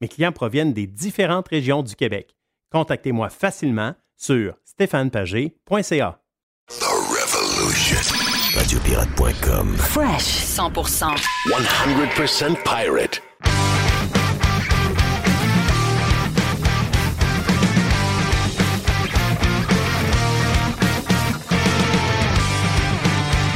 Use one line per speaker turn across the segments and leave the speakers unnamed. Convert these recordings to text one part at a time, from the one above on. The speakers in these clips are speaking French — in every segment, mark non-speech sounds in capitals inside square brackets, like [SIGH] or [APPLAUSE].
Mes clients proviennent des différentes régions du Québec. Contactez-moi facilement sur stéphanepagé.ca.
The Revolution. Radiopirate.com.
Fresh 100%.
100% pirate.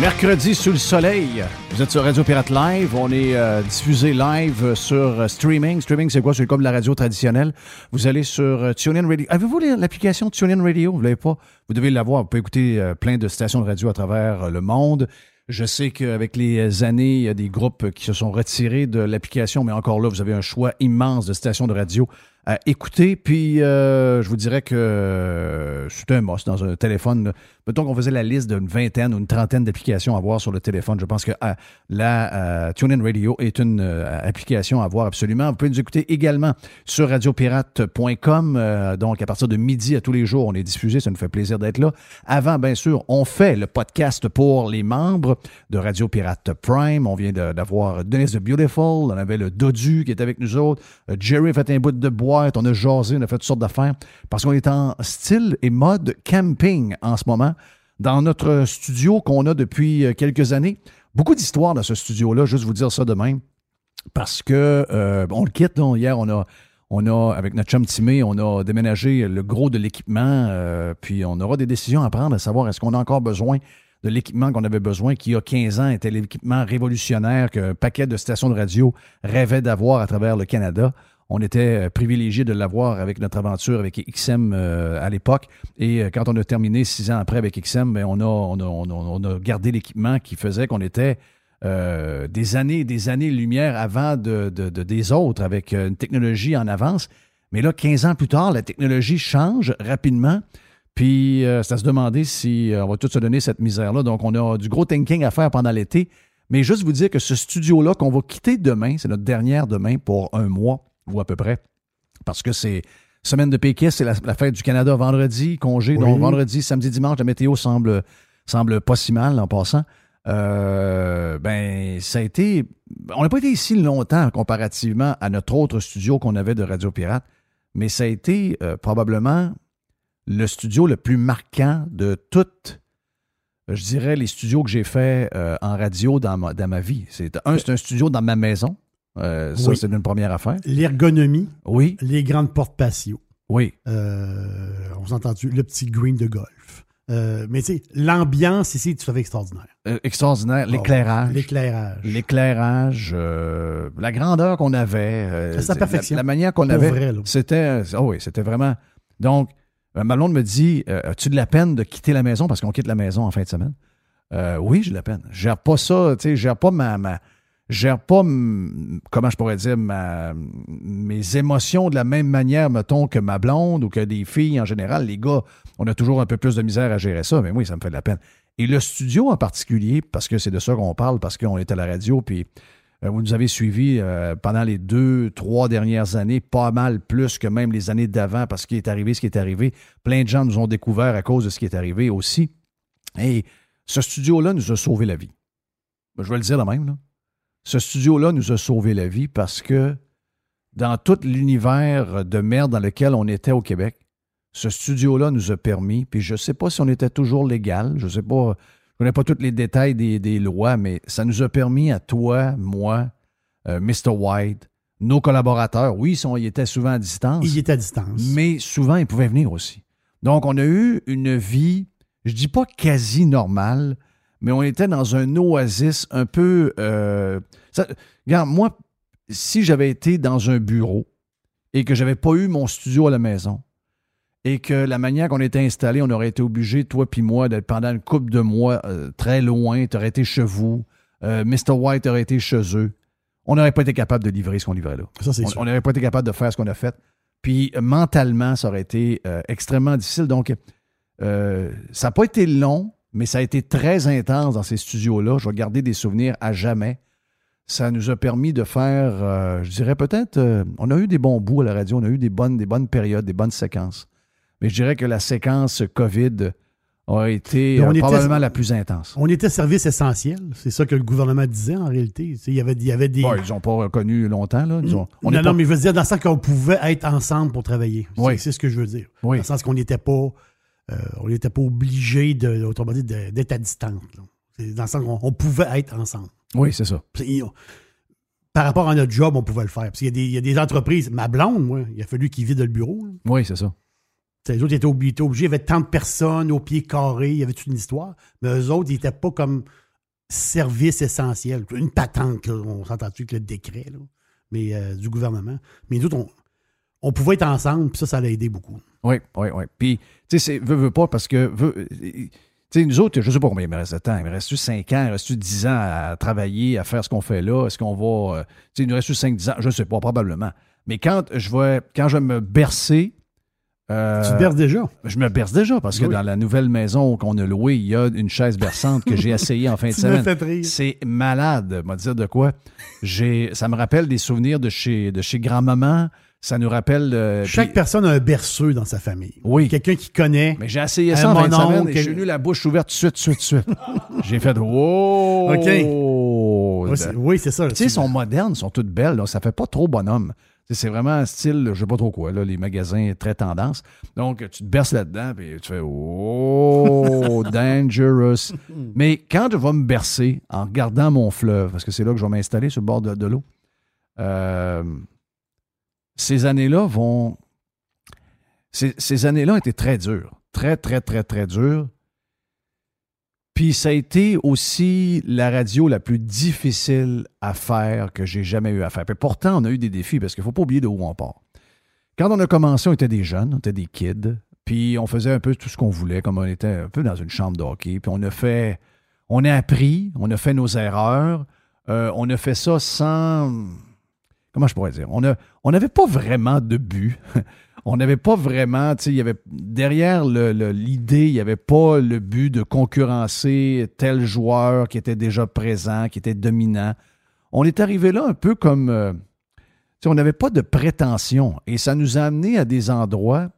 Mercredi sous le soleil, vous êtes sur Radio Pirate Live. On est euh, diffusé live sur euh, streaming. Streaming, c'est quoi? C'est comme la radio traditionnelle. Vous allez sur euh, TuneIn Radio. Avez-vous l'application TuneIn Radio? Vous l'avez pas? Vous devez l'avoir. Vous pouvez écouter plein de stations de radio à travers le monde. Je sais qu'avec les années, il y a des groupes qui se sont retirés de l'application, mais encore là, vous avez un choix immense de stations de radio à écouter. Puis, je vous dirais que c'est un must dans un téléphone. Mettons qu'on faisait la liste d'une vingtaine ou une trentaine d'applications à voir sur le téléphone. Je pense que euh, la euh, TuneIn Radio est une euh, application à voir absolument. Vous pouvez nous écouter également sur radiopirate.com. donc, à partir de midi à tous les jours, on est diffusé. Ça nous fait plaisir d'être là. Avant, bien sûr, on fait le podcast pour les membres de Radio Pirate Prime. On vient d'avoir Denise the Beautiful. On avait le Dodu qui est avec nous autres. Jerry fait un bout de On a jasé. On a fait toutes sortes d'affaires parce qu'on est en style et mode camping en ce moment dans notre studio qu'on a depuis euh, quelques années. Beaucoup d'histoires dans ce studio-là, juste vous dire ça de même, parce que euh, on le quitte. hier, on a, on a, avec notre chum Timé, on a déménagé le gros de l'équipement, euh, puis on aura des décisions à prendre à savoir est-ce qu'on a encore besoin de l'équipement qu'on avait besoin, qui il y a 15 ans était l'équipement révolutionnaire qu'un paquet de stations de radio rêvait d'avoir à travers le Canada on était euh, privilégié de l'avoir avec notre aventure avec XM euh, à l'époque. Et euh, quand on a terminé six ans après avec XM, ben, on, a, gardé l'équipement qui faisait qu'on était des années des années-lumière avant de, des autres avec une technologie en avance. Mais là, 15 ans plus tard, la technologie change rapidement. Puis, c'est à se demander si on va tout se donner cette misère-là. Donc, on a du gros thinking à faire pendant l'été. Mais juste vous dire que ce studio-là qu'on va quitter demain, c'est notre dernière demain pour un mois, ou à peu près, parce que c'est semaine de Pékin, c'est la, fête du Canada vendredi, congé, donc vendredi, samedi, dimanche, la météo semble, semble pas si mal en passant. Euh, ben, ça a été. On n'a pas été ici longtemps comparativement à notre autre studio qu'on avait de Radio Pirate, mais ça a été euh, probablement le studio le plus marquant de toutes, je dirais, les studios que j'ai fait euh, en radio dans ma, dans ma vie. C'est, un, c'est un studio dans ma maison. Euh, ça, c'est une première affaire.
L'ergonomie.
Oui.
Les grandes portes patio.
Oui.
Euh, on s'est entendu, le petit green de golf. Euh, mais tu sais, l'ambiance ici, tu fais extraordinaire.
extraordinaire. Oh, l'éclairage.
l'éclairage.
L'éclairage. la grandeur qu'on avait.
sa perfection.
La, manière qu'on avait. C'était. Oh oui, c'était vraiment. Donc, Malone me dit As-tu de la peine de quitter la maison parce qu'on quitte la maison en fin de semaine? Oui, j'ai de la peine. Je gère pas ça. Tu sais, je gère pas ma, ma gère pas, comment je pourrais dire, mes émotions de la même manière, mettons, que ma blonde ou que des filles en général. Les gars, on a toujours un peu plus de misère à gérer ça, mais oui, ça me fait de la peine. Et le studio en particulier, parce que c'est de ça qu'on parle, parce qu'on est à la radio, puis euh, vous nous avez suivis euh, pendant les deux, trois dernières années, pas mal plus que même les années d'avant, parce qu'il est arrivé ce qui est arrivé. Plein de gens nous ont découvert à cause de ce qui est arrivé aussi. Et ce studio-là nous a sauvé la vie. Je vais le dire de même, là. Ce studio-là nous a sauvé la vie parce que dans tout l'univers de merde dans lequel on était au Québec, ce studio-là nous a permis, puis je ne sais pas si on était toujours légal, je ne sais pas, je connais pas tous les détails des, des, lois, mais ça nous a permis à toi, moi, euh, Mr. White, nos collaborateurs, oui, ils, étaient souvent à distance.
Ils étaient à distance.
Mais souvent, ils pouvaient venir aussi. Donc, on a eu une vie, je dis pas quasi normale, mais on était dans un oasis un peu... Euh, regarde, moi, si j'avais été dans un bureau et que j'avais pas eu mon studio à la maison, et que la manière qu'on était installé, on aurait été obligé, toi puis moi, d'être pendant une couple de mois euh, très loin, tu aurais été chez vous, euh, Mr. White aurait été chez eux, on n'aurait pas été capable de livrer ce qu'on livrait là. on n'aurait pas été capable de faire ce qu'on a fait. Puis mentalement, ça aurait été extrêmement difficile. Donc, ça n'a pas été long, mais ça a été très intense dans ces studios-là. Je vais garder des souvenirs à jamais. Ça nous a permis de faire, euh, je dirais peut-être, euh, on a eu des bons bouts à la radio, on a eu des bonnes, des bonnes périodes, des bonnes séquences. Mais je dirais que la séquence COVID a été euh, probablement la plus intense.
On était service essentiel. C'est ça que le gouvernement disait en réalité. Il y avait, il y avait des.
ils n'ont pas reconnu longtemps. Là.
non, non, mais je veux dire, dans le sens qu'on pouvait être ensemble pour travailler. C'est ce que je veux dire. Dans le sens qu'on n'était pas on n'était pas obligé de, autrement dit, d'être à distance. Dans le sens qu'on pouvait être ensemble.
Oui, c'est ça.
Par rapport à notre job, on pouvait le faire. Parce qu'il y, a des entreprises, ma blonde, moi, il a fallu qu'il vide le bureau.
Oui, c'est ça.
Les autres étaient obligés, il y avait tant de personnes au pied carré, il y avait toute une histoire. Mais eux autres, ils n'étaient pas comme service essentiel. Une patente, on s'entend-tu avec le décret, mais euh, du gouvernement. Mais nous autres, on, on pouvait être ensemble, puis ça, ça l'a aidé beaucoup.
Oui, oui, oui. Puis, tu sais, veut, veut pas parce que. tu sais, nous autres, je ne sais pas combien il me reste de temps. Il me reste-tu 5 ans, il me reste-tu 10 ans à travailler, à faire ce qu'on fait là? Est-ce qu'on va. Euh, tu sais, il nous reste-tu 5-10 ans? Je ne sais pas, probablement. Mais quand je vais, quand je vais me bercer.
Euh, tu te berces déjà?
Je me berce déjà parce que dans la nouvelle maison qu'on a louée, il y a une chaise berçante que j'ai [LAUGHS] essayée en fin de semaine. C'est malade, m'a dire de quoi? Ça me rappelle des souvenirs de chez, de chez grand-maman. Ça nous rappelle. Euh,
Chaque personne a un berceux dans sa famille.
Oui.
Quelqu'un qui connaît.
Mais j'ai essayé ça en 20 semaines et j'ai eu la bouche ouverte tout de suite, tout de suite, suite. [LAUGHS] j'ai fait Wow!
OK. Oui, c'est ça.
Tu sais, ils sont modernes, sont toutes belles. Donc ça fait pas trop bonhomme. C'est vraiment un style, je sais pas trop quoi, là, les magasins très tendance. Donc, tu te berces là-dedans, puis tu fais Oh, [LAUGHS] dangerous. Mais quand je vais me bercer en regardant mon fleuve, parce que c'est là que je vais m'installer sur le bord de, de l'eau, euh, ces années-là vont. Ces, années-là ont été très dures. Très, très, très, très dures. Puis ça a été aussi la radio la plus difficile à faire que j'ai jamais eu à faire. Puis pourtant, on a eu des défis parce qu'il ne faut pas oublier de où on part. Quand on a commencé, on était des jeunes, on était des kids. Puis on faisait un peu tout ce qu'on voulait, comme on était un peu dans une chambre de hockey. Puis on a fait. On a appris, on a fait nos erreurs. Euh, on a fait ça sans comment je pourrais dire, on n'avait pas vraiment de but. [LAUGHS] on n'avait pas vraiment, tu sais, il y avait derrière l'idée, il n'y avait pas le but de concurrencer tel joueur qui était déjà présent, qui était dominant. On est arrivé là un peu comme, euh, tu sais, on n'avait pas de prétention et ça nous a amené à des endroits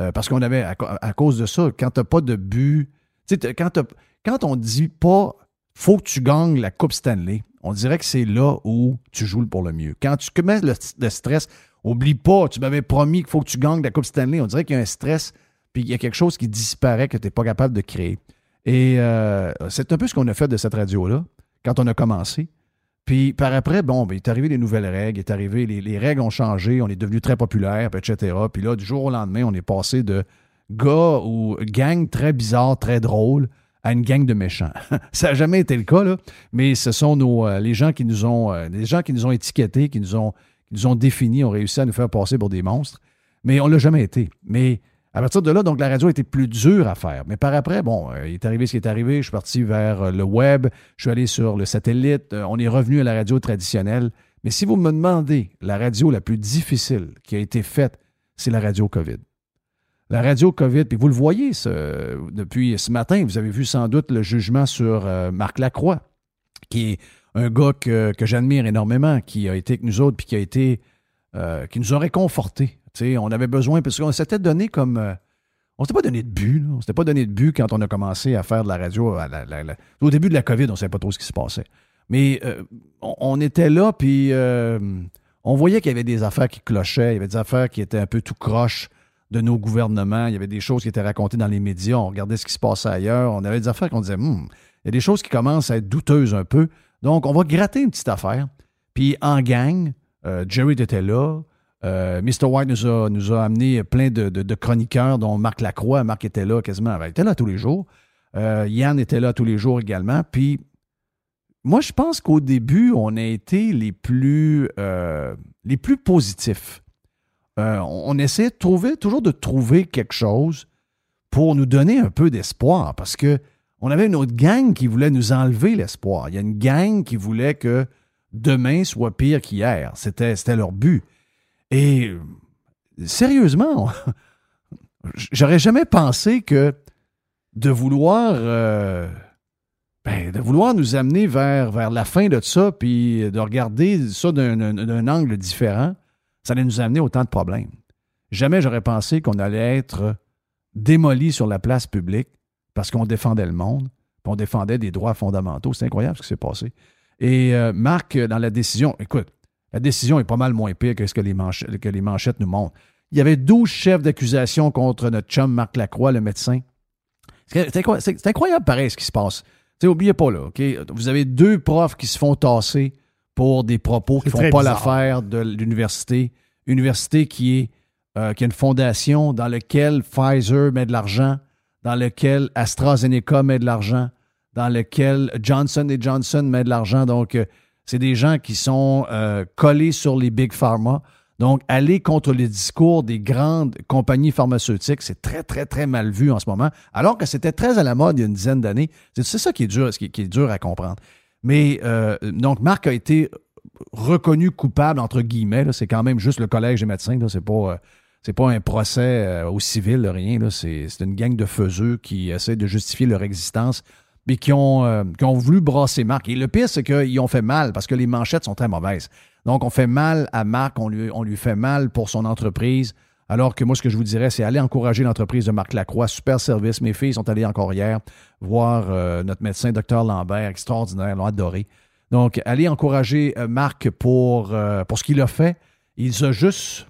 euh, parce qu'on avait, à, cause de ça, quand tu n'as pas de but, tu sais, quand, quand on dit pas faut que tu gagnes la Coupe Stanley, on dirait que c'est là où tu joues pour le mieux. Quand tu commets le, stress, oublie pas, tu m'avais promis qu'il faut que tu gagnes la Coupe Stanley. On dirait qu'il y a un stress, puis il y a quelque chose qui disparaît que tu n'es pas capable de créer. Et euh, c'est un peu ce qu'on a fait de cette radio-là quand on a commencé. Puis par après, bon, ben, il est arrivé les nouvelles règles, il est arrivé, les, règles ont changé, on est devenu très populaire, etc. Puis là, du jour au lendemain, on est passé de gars ou gang très bizarre, très drôle, à une gang de méchants. [LAUGHS] ça n'a jamais été le cas, là, mais ce sont nos, euh, les gens qui nous ont, euh, les gens qui nous ont étiquetés, qui nous ont, qui ont définis, ont réussi à nous faire passer pour des monstres, mais on ne l'a jamais été. Mais à partir de là, donc la radio a été plus dure à faire. Mais par après, bon, euh, il est arrivé ce qui est arrivé. Je suis parti vers le web, je suis allé sur le satellite, on est revenu à la radio traditionnelle. Mais si vous me demandez la radio la plus difficile qui a été faite, c'est la radio COVID la radio COVID, puis vous le voyez depuis ce matin, vous avez vu sans doute le jugement sur euh, Marc Lacroix, qui est un gars que, j'admire énormément, qui a été avec nous autres, puis qui a été, euh, qui nous a réconfortés. on avait besoin, parce qu'on s'était donné comme. Euh, on s'était pas donné de but, on s'était pas donné de but quand on a commencé à faire de la radio. au début de la COVID, on ne savait pas trop ce qui se passait. Mais euh, on, on était là, puis on voyait qu'il y avait des affaires qui clochaient, il y avait des affaires qui étaient un peu tout croche de nos gouvernements, il y avait des choses qui étaient racontées dans les médias, on regardait ce qui se passait ailleurs, on avait des affaires qu'on disait, Hum, il y a des choses qui commencent à être douteuses un peu. Donc, on va gratter une petite affaire. Puis en gang, euh, Jerry était là. Euh, Mr. White nous a, nous amené plein de chroniqueurs, dont Marc Lacroix. Marc était là quasiment. Ben, il était là tous les jours. Euh, Yann était là tous les jours également. Puis moi, je pense qu'au début, on a été les plus, euh, les plus positifs. Euh, on, trouver, toujours de trouver quelque chose pour nous donner un peu d'espoir parce que on avait une autre gang qui voulait nous enlever l'espoir. Il y a une gang qui voulait que demain soit pire qu'hier. C'était, leur but. Et sérieusement, [LAUGHS] j'aurais jamais pensé que de vouloir, euh, ben, de vouloir nous amener vers, la fin de ça, puis de regarder ça d'un angle différent, ça allait nous amener autant de problèmes. Jamais j'aurais pensé qu'on allait être démoli sur la place publique parce qu'on défendait le monde, puis on défendait des droits fondamentaux. C'est incroyable ce qui s'est passé. Et euh, Marc, dans la décision, écoute, la décision est pas mal moins pire que ce que les, manchettes, nous montrent. Il y avait 12 chefs d'accusation contre notre chum Marc Lacroix, le médecin. C'est incroyable, pareil ce qui se passe. Tu sais, oubliez pas là, OK? Vous avez deux profs qui se font tasser pour des propos qui
C'est
font pas l'affaire de l'université. Université qui est euh, qui a une fondation dans laquelle Pfizer met de l'argent, dans laquelle AstraZeneca met de l'argent, dans laquelle Johnson Johnson met de l'argent. Donc, euh, c'est des gens qui sont euh, collés sur les big pharma. Donc, aller contre les discours des grandes compagnies pharmaceutiques, c'est très, très, très mal vu en ce moment, alors que c'était très à la mode il y a une dizaine d'années. C'est c'est ça qui est dur, ce qui, qui est dur à comprendre. Mais euh, donc, Marc a été reconnu coupable, entre guillemets. C'est quand même juste le collège des médecins. C'est pas, euh, pas un procès euh, au civil, rien. C'est une gang de faiseux qui essaient de justifier leur existence, mais qui ont, voulu brasser Marc. Et le pire, c'est qu'ils ont fait mal parce que les manchettes sont très mauvaises. Donc, on fait mal à Marc, on lui fait mal pour son entreprise. Alors que moi, ce que je vous dirais, c'est aller encourager l'entreprise de Marc Lacroix. Super service. Mes filles sont allées encore hier voir euh, notre médecin, Dr Lambert, extraordinaire, l'ont adoré. Donc, allez encourager euh, Marc pour, euh, pour ce qu'il a fait. Il nous a juste,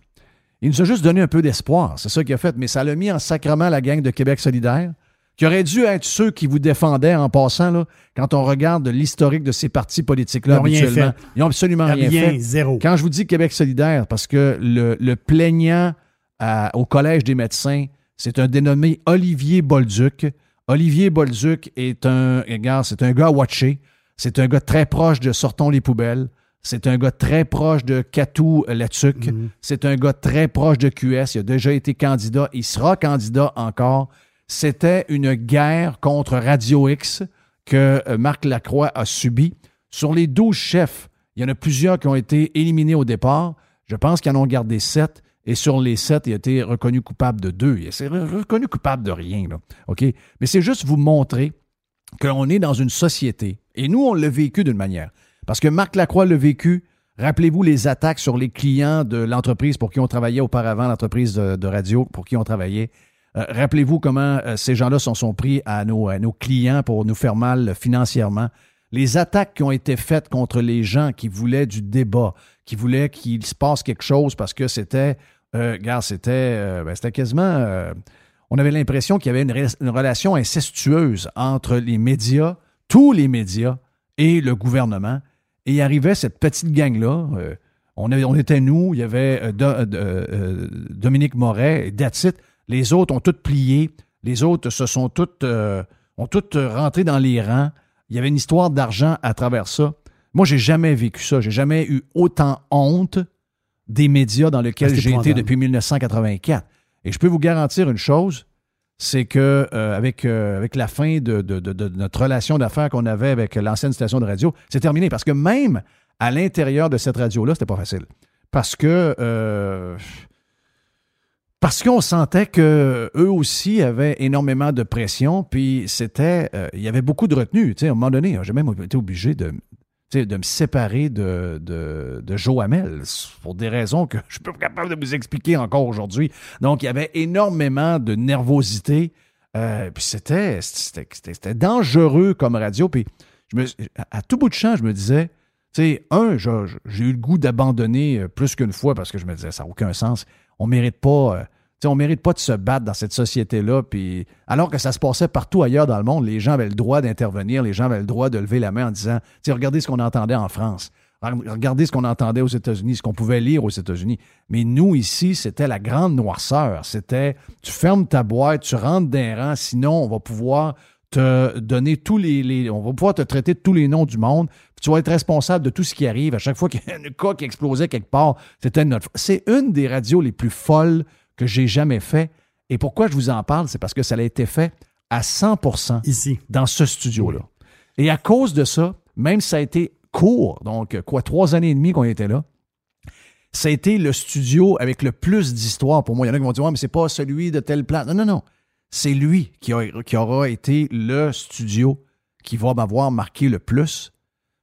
il nous a juste donné un peu d'espoir. C'est ça qu'il a fait. Mais ça l'a mis en sacrement la gang de Québec solidaire, qui aurait dû être ceux qui vous défendaient en passant, là, quand on regarde l'historique de ces partis politiques-là
Ils rien
habituellement.
fait.
Ils n'ont absolument rien,
Rien,
fait.
zéro.
Quand je vous dis Québec solidaire, parce que le, le plaignant à- au Collège des médecins, c'est un dénommé Olivier Bolduc. Olivier Bolduc est un, regarde, c'est un gars à watcher. C'est un gars très proche de Sortons les poubelles. C'est un gars très proche de Catou Latuc. C'est un gars très proche de QS. Il a déjà été candidat. Il sera candidat encore. C'était une guerre contre Radio X que euh, Marc Lacroix a subie. Sur les 12 chefs, il y en a plusieurs qui ont été éliminés au départ. Je pense qu'ils en ont gardé 7. Et sur les 7, il a été reconnu coupable de 2. Il s'est re- reconnu coupable de rien. Là. OK? Mais c'est juste vous montrer qu'on est dans une société. Et nous, on l'a vécu d'une manière. Parce que Marc Lacroix l'a vécu. Rappelez-vous les attaques sur les clients de l'entreprise pour qui on travaillait auparavant, l'entreprise de, radio pour qui on travaillait. Euh, Rappelez-vous comment euh, ces gens-là s'en sont pris à nos clients pour nous faire mal financièrement. Les attaques qui ont été faites contre les gens qui voulaient du débat, qui voulaient qu'il se passe quelque chose parce que c'était, euh, c'était, euh, ben, c'était quasiment, euh, on avait l'impression qu'il y avait une, re- une relation incestueuse entre les médias, tous les médias et le gouvernement. Et il arrivait cette petite gang-là. on, était nous, il y avait Do- Dominique Moret et. Les autres ont toutes plié. Les autres se sont toutes, ont toutes rentré dans les rangs. Il y avait une histoire d'argent à travers ça. Moi, j'ai jamais vécu ça. J'ai jamais eu autant honte des médias dans lesquels j'ai été depuis 1984. Et je peux vous garantir une chose, c'est que euh, avec, euh, avec la fin de, de- de- de notre relation d'affaires qu'on avait avec l'ancienne station de radio, c'est terminé. Parce que même à l'intérieur de cette radio-là, c'était pas facile. Parce que euh, parce qu'on sentait que eux aussi avaient énormément de pression, puis c'était, il y avait beaucoup de retenue. Tu sais, à un moment donné, j'ai même été obligé de, de me séparer de, de, de Joe Hamel pour des raisons que je suis pas capable de vous expliquer encore aujourd'hui. Donc, il y avait énormément de nervosité. euh, puis c'était, dangereux comme radio. Puis je me- à, tout bout de champ, je me disais, tu sais, un, j'ai eu le goût d'abandonner euh, plus qu'une fois parce que je me disais, ça n'a aucun sens. On mérite pas. On mérite pas de se battre dans cette société-là. Alors que ça se passait partout ailleurs dans le monde, les gens avaient le droit d'intervenir, les gens avaient le droit de lever la main en disant, regardez ce qu'on entendait en France. Regardez ce qu'on entendait aux États-Unis, ce qu'on pouvait lire aux États-Unis. Mais nous, ici, c'était la grande noirceur. C'était, tu fermes ta boîte, tu rentres d'un rang, sinon on va pouvoir te donner tous les, les- On va pouvoir te traiter de tous les noms du monde. Puis tu vas être responsable de tout ce qui arrive. À chaque fois qu'il y a un cas qui explosait quelque part, c'était notre. C'est une des radios les plus folles que j'ai jamais fait. Et pourquoi je vous en parle, c'est parce que ça a été fait à 100
Ici.
dans ce studio-là. Et à cause de ça, même si ça a été court, donc quoi, trois années et demie qu'on était là, ça a été le studio avec le plus d'histoire pour moi. Il y en a qui vont dire, ouais, mais c'est pas celui de telle place. Non, non, non. C'est lui qui, a- qui aura été le studio qui va m'avoir marqué le plus.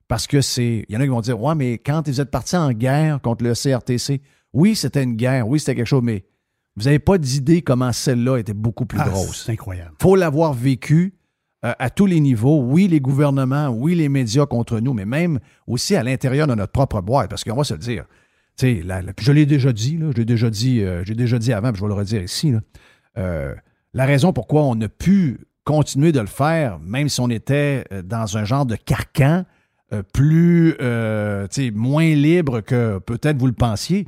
Parce que c'est. Il y en a qui vont dire, ouais, mais quand vous êtes parti en guerre contre le CRTC, oui, c'était une guerre, oui, c'était quelque chose, mais vous n'avez pas d'idée comment celle-là était beaucoup plus
Ah,
grosse
c'est incroyable.
faut l'avoir vécu euh, à tous les niveaux. Oui, les gouvernements, oui, les médias contre nous, mais même aussi à l'intérieur de notre propre boîte, parce qu'on va se le dire. Tu sais, la- la- je l'ai déjà dit, là, je l'ai déjà dit, euh, j'ai déjà dit avant, puis je vais le redire ici. là. Euh, la raison pourquoi on a pu continuer de le faire, même si on était dans un genre de carcan plus, moins libre que peut-être vous le pensiez,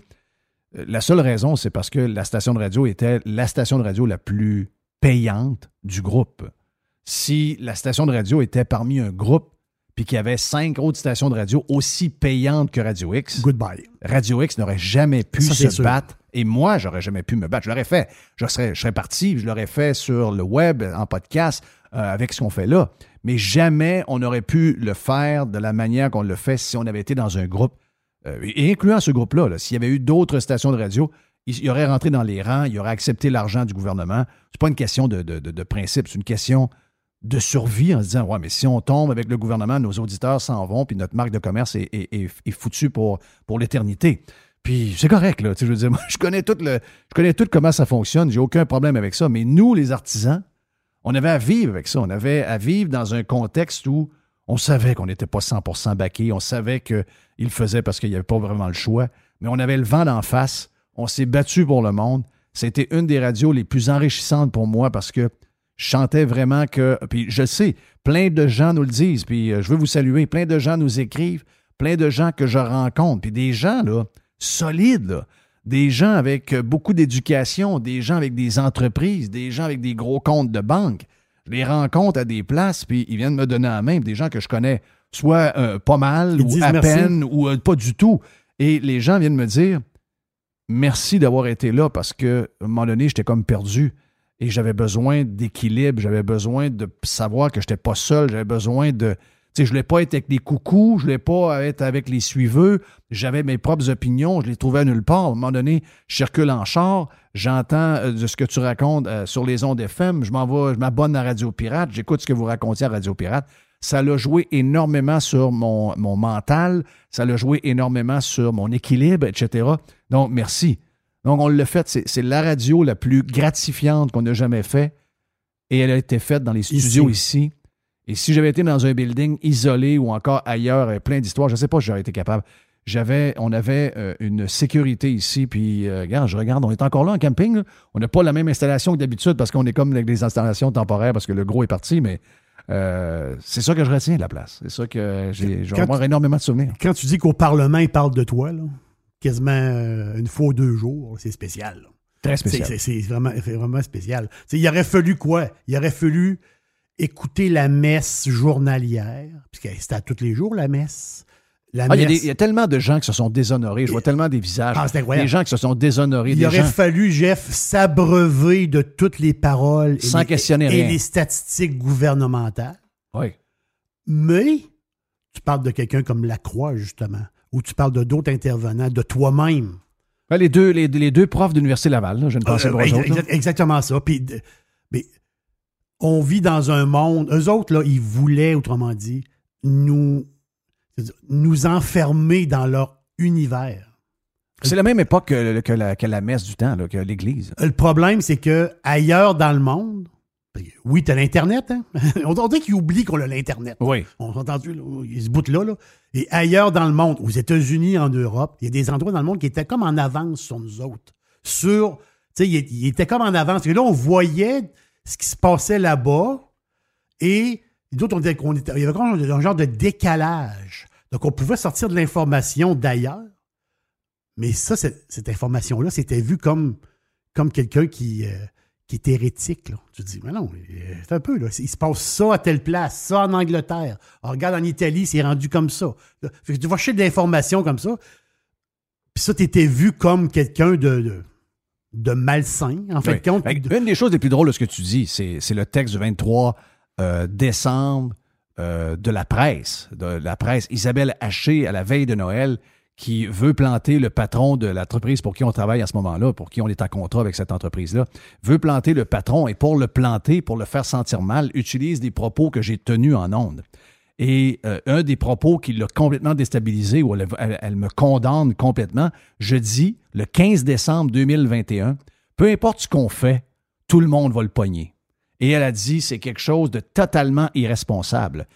la seule raison, c'est parce que la station de radio était la station de radio la plus payante du groupe. Si la station de radio était parmi un groupe, puis qu'il y avait cinq autres stations de radio aussi payantes que Radio X,
Goodbye.
Radio X n'aurait jamais pu
Ça,
se
sûr.
battre. Et moi, j'aurais jamais pu me battre. Je l'aurais fait. Je serais, je serais parti, je l'aurais fait sur le web, en podcast, euh, avec ce qu'on fait là. Mais jamais on aurait pu le faire de la manière qu'on le fait si on avait été dans un groupe, euh, et incluant ce groupe-là. là. S'il y avait eu d'autres stations de radio, il, il aurait rentré dans les rangs, il aurait accepté l'argent du gouvernement. C'est pas une question de, de- de- principe, c'est une question de survie en se disant Ouais, mais si on tombe avec le gouvernement, nos auditeurs s'en vont, puis notre marque de commerce est, est- est- foutue pour, pour l'éternité. Puis c'est correct, là. Je veux dire, [LAUGHS] moi, je connais tout le, je connais tout comment ça fonctionne, j'ai aucun problème avec ça. Mais nous, les artisans, on avait à vivre avec ça. On avait à vivre dans un contexte où on savait qu'on n'était pas 100% baqué, on savait qu'il le faisait parce qu'il n'y avait pas vraiment le choix, mais on avait le vent d'en face, on s'est battu pour le monde. C'était une des radios les plus enrichissantes pour moi parce que je chantais vraiment que. Puis je sais, plein de gens nous le disent, puis euh, je veux vous saluer. Plein de gens nous écrivent, plein de gens que je rencontre, puis des gens, là, solides, là. Des gens avec euh, beaucoup d'éducation, des gens avec des entreprises, des gens avec des gros comptes de banque. Je les rencontre à des places, puis ils viennent me donner la main, des gens que je connais soit euh, pas mal,
Ils
ou à
merci.
peine, ou euh, pas du tout. Et les gens viennent me dire merci d'avoir été là parce que à un moment donné, j'étais comme perdu et j'avais besoin d'équilibre, j'avais besoin de savoir que je n'étais pas seul, j'avais besoin de. Sais, je voulais pas être avec les coucous, je voulais pas être avec les suiveux, j'avais mes propres opinions, je les trouvais nulle part. À un moment donné, je circule en char, j'entends euh, de ce que tu racontes euh, sur les ondes FM, je m'en vais, je m'abonne à Radio Pirate, j'écoute ce que vous racontiez à Radio Pirate. Ça l'a joué énormément sur mon, mon mental, ça l'a joué énormément sur mon équilibre, etc. Donc, merci. Donc, on l'a fait. C'est, c'est la radio la plus gratifiante qu'on a jamais fait. Et elle a été faite dans les studios ici. Et si j'avais été dans un building isolé ou encore ailleurs, avec plein d'histoires, je ne sais pas si j'aurais été capable. J'avais, on avait euh, une sécurité ici, puis euh, regarde, je regarde, on est encore là en camping. là. On n'a pas la même installation que d'habitude parce qu'on est comme avec des installations temporaires parce que le gros est parti, mais euh, c'est ça que je retiens de la place. C'est ça que j'ai, je vais
Quand
avoir énormément de souvenirs.
Quand tu dis qu'au Parlement, ils parlent de toi, là, quasiment euh, une fois ou deux jours, c'est spécial. là.
Très spécial.
C'est c'est vraiment, c'est vraiment spécial. Il aurait fallu quoi? Il aurait fallu écouter la messe journalière, puisque c'était à tous les jours la messe. La
Ah, il, y a
messe.
des- il y a tellement de gens qui se sont déshonorés. Je vois tellement des visages.
Ah.
Des gens qui se sont déshonorés.
Il
des
aurait
gens-
fallu, Jeff, s'abreuver de toutes les paroles et
Sans
les-
questionner
et
rien.
les statistiques gouvernementales.
Oui.
Mais tu parles de quelqu'un comme Lacroix, justement, ou tu parles de d'autres intervenants, de toi-même.
Ouais, les, deux, les, les deux profs d'Université Laval, là, je ne pensais
Euh,
pas aux
exa-
autres.
exactement ça. Puis, de- mais on vit dans un monde. Eux autres, là, ils voulaient, autrement dit, nous, nous enfermer dans leur univers.
C'est la même époque que, que la, que la messe du temps, là, que l'Église.
Le problème, c'est que ailleurs dans le monde, Oui, t'as l'Internet, hein? [LAUGHS] On dirait qu'ils oublient qu'on a l'Internet.
Oui.
On s'est entendu, là, il se bout là, là. Et ailleurs dans le monde, aux États-Unis, en Europe, il y a des endroits dans le monde qui étaient comme en avance sur nous autres. Sur, tu sais, ils il étaient comme en avance. Et là, on voyait ce qui se passait là-bas et d'autres, on qu'on était, il y avait un genre de décalage. Donc, on pouvait sortir de l'information d'ailleurs, mais ça, cette, information-là, c'était vu comme, comme quelqu'un qui, euh, qui est hérétique. Là. Tu te dis, mais non, c'est un peu, là. Il se passe ça à telle place, ça en Angleterre. Alors, regarde, en Italie, c'est rendu comme ça. Fait que tu vas chercher de l'information comme ça. Puis ça, tu étais vu comme quelqu'un de, de malsain, en fait.
Oui.
compte.
Une des choses les plus drôles de ce que tu dis, c'est c'est le texte du 23 euh, décembre euh, de la presse, de la presse. Isabelle Haché, à la veille de Noël, qui veut planter le patron de l'entreprise pour qui on travaille à ce moment-là, pour qui on est en contrat avec cette entreprise-là, veut planter le patron et pour le planter, pour le faire sentir mal, utilise des propos que j'ai tenus en ondes. Et euh, un des propos qui l'a complètement déstabilisé, ou elle, me condamne complètement, je dis, le 15 décembre 2021, peu importe ce qu'on fait, tout le monde va le pogner. Et elle a dit, c'est quelque chose de totalement irresponsable.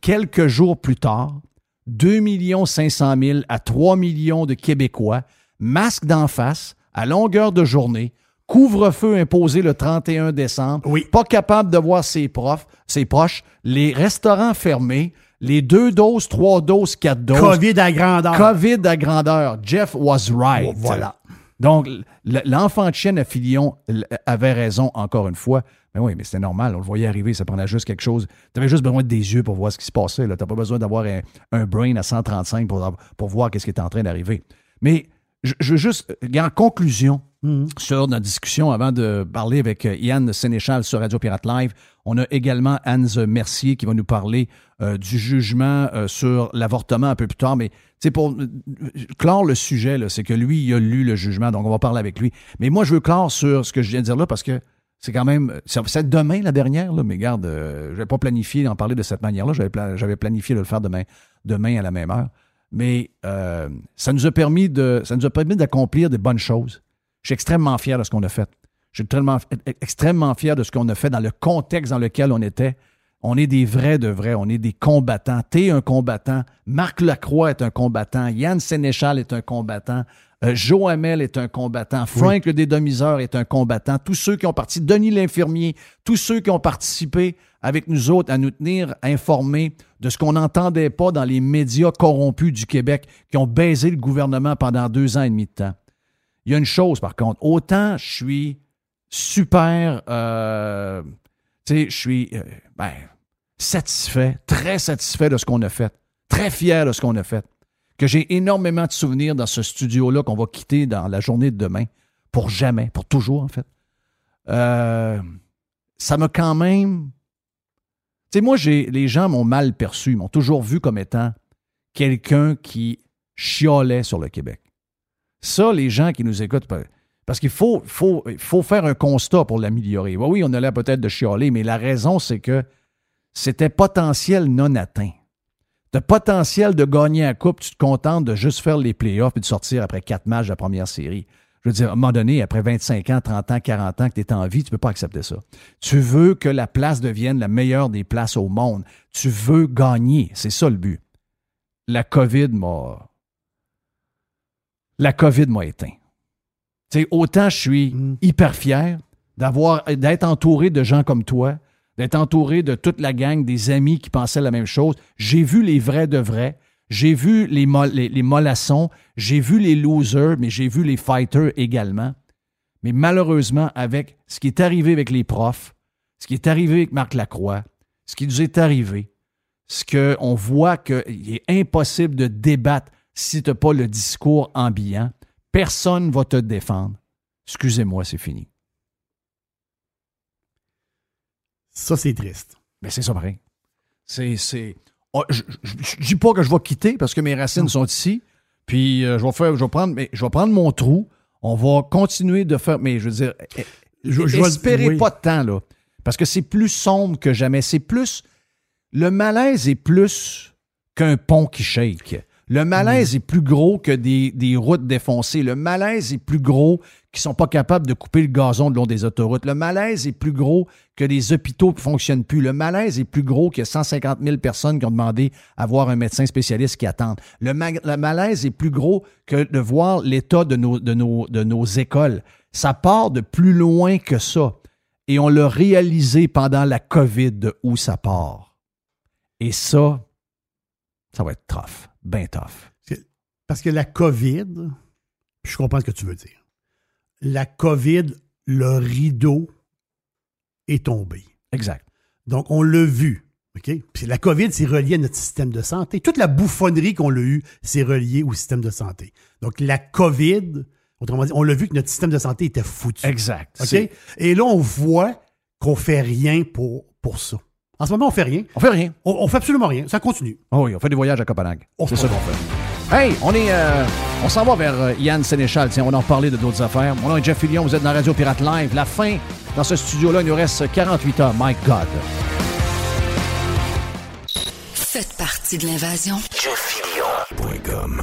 Quelques jours plus tard, 2 500 000 à 3 millions de Québécois, masque d'en face, à longueur de journée, couvre-feu imposé le 31 décembre,
Oui.
pas capable de voir ses profs, ses proches, les restaurants fermés, les deux doses, trois doses, quatre doses.
COVID à grandeur.
COVID à grandeur. Jeff was right.
Voilà.
Donc, l'enfant de chienne à Filion avait raison encore une fois. Mais oui, mais c'était normal. On le voyait arriver. Ça prenait juste quelque chose. Tu avais juste besoin de des yeux pour voir ce qui se passait. Tu n'as pas besoin d'avoir un, un brain à 135 pour, pour voir ce qui est en train d'arriver. Mais je, je veux juste, en conclusion, sur notre discussion avant de parler avec euh, Yann Sénéchal sur Radio Pirate Live, on a également Anne Mercier qui va nous parler euh, du jugement euh, sur l'avortement un peu plus tard. Mais sais, pour euh, clore le sujet, c'est que lui, il a lu le jugement, donc on va parler avec lui. Mais moi, je veux clore sur ce que je viens de dire là parce que c'est quand même. C'est demain la dernière, là, mais garde, je n'avais pas planifié d'en parler de cette manière-là. J'avais pla- j'avais planifié de le faire demain, demain à la même heure. Mais euh, ça nous a permis de. Ça nous a permis d'accomplir des bonnes choses. Je suis extrêmement fier de ce qu'on a fait. Je suis tellement- extrêmement fier de ce qu'on a fait dans le contexte dans lequel on était. On est des vrais de vrais, on est des combattants. T'es un combattant. Marc Lacroix est un combattant. Yann Sénéchal est un combattant. Euh, Joe Hamel est un combattant. Frank le dédomiseur est un combattant. Tous ceux qui ont parti, Denis l'infirmier, tous ceux qui ont participé avec nous autres à nous tenir informés de ce qu'on n'entendait pas dans les médias corrompus du Québec qui ont baisé le gouvernement pendant deux ans et demi de temps. Il y a une chose, par contre. Autant je suis super. euh, tu sais, je suis euh, ben, satisfait, très satisfait de ce qu'on a fait, très fier de ce qu'on a fait. Que j'ai énormément de souvenirs dans ce studio-là qu'on va quitter dans la journée de demain, pour jamais, pour toujours, en fait. Euh, ça m'a quand même. Tu sais, moi, les gens m'ont mal perçu, m'ont toujours vu comme étant quelqu'un qui chiolait sur le Québec. Ça, les gens qui nous écoutent, parce qu'il faut, faire un constat pour l'améliorer. Oui, oui, on a l'air peut-être de chioler, mais la raison, c'est que c'était potentiel non atteint. De potentiel de gagner la coupe, tu te contentes de juste faire les playoffs et de sortir après quatre matchs de la première série. Je veux dire, à un moment donné, après 25 ans, 30 ans, 40 ans que tu es en vie, tu ne peux pas accepter ça. Tu veux que la place devienne la meilleure des places au monde. Tu veux gagner. C'est ça le but. La COVID m'a. La COVID m'a éteint. Tu sais, autant je suis hyper fier d'avoir d'être entouré de gens comme toi, d'être entouré de toute la gang, des amis qui pensaient la même chose. J'ai vu les vrais de vrais. J'ai vu les, mol- les, les mollassons. J'ai vu les losers, mais j'ai vu les fighters également. Mais malheureusement, avec ce qui est arrivé avec les profs, ce qui est arrivé avec Marc Lacroix, ce qui nous est arrivé, ce qu'on voit qu'il est impossible de débattre si tu n'as pas le discours ambiant, personne ne va te défendre. Excusez-moi, c'est fini.
Ça, c'est triste.
Mais c'est ça pareil. C'est. c'est... Oh, je ne dis pas que je vais quitter parce que mes racines sont ici. Puis euh, je, vais faire, je, vais prendre, mais je vais prendre mon trou. On va continuer de faire. Mais je veux dire, eh,
Je- je vais-
espérez
oui.
pas de temps, là. Parce que c'est plus sombre que jamais. C'est plus. Le malaise est plus qu'un pont qui shake. Le malaise est plus gros que des, des routes défoncées. Le malaise est plus gros qu'ils sont pas capables de couper le gazon le long des autoroutes. Le malaise est plus gros que des hôpitaux qui fonctionnent plus. Le malaise est plus gros que 150 000 personnes qui ont demandé à voir un médecin spécialiste qui attendent. Le, ma- le malaise est plus gros que de voir l'état de nos, de, nos, de nos écoles. Ça part de plus loin que ça. Et on l'a réalisé pendant la COVID de où ça part. Et ça, ça va être tough. Tough.
Parce que la COVID, je comprends ce que tu veux dire. La COVID, le rideau est tombé.
Exact.
Donc, on l'a vu. OK? Puis la COVID, c'est relié à notre système de santé. Toute la bouffonnerie qu'on a eue, c'est relié au système de santé. Donc, la COVID, autrement dit, on l'a vu que notre système de santé était foutu.
Exact.
OK? Et là, on voit qu'on fait rien pour, pour ça. En ce moment, on fait rien.
On fait rien.
On, on fait absolument rien. Ça continue.
Oh oui, on fait des voyages à Copenhague.
On
C'est
fait-
ça qu'on fait. Hey, on est, euh, on s'en va vers euh, Yann Sénéchal. Tiens, on va en reparler de d'autres affaires. Mon nom est Jeff Fillion, vous êtes dans Radio Pirate Live. La fin, dans ce studio-là, il nous reste 48 heures. My God.
Faites partie de l'invasion.
JeffFillion.com.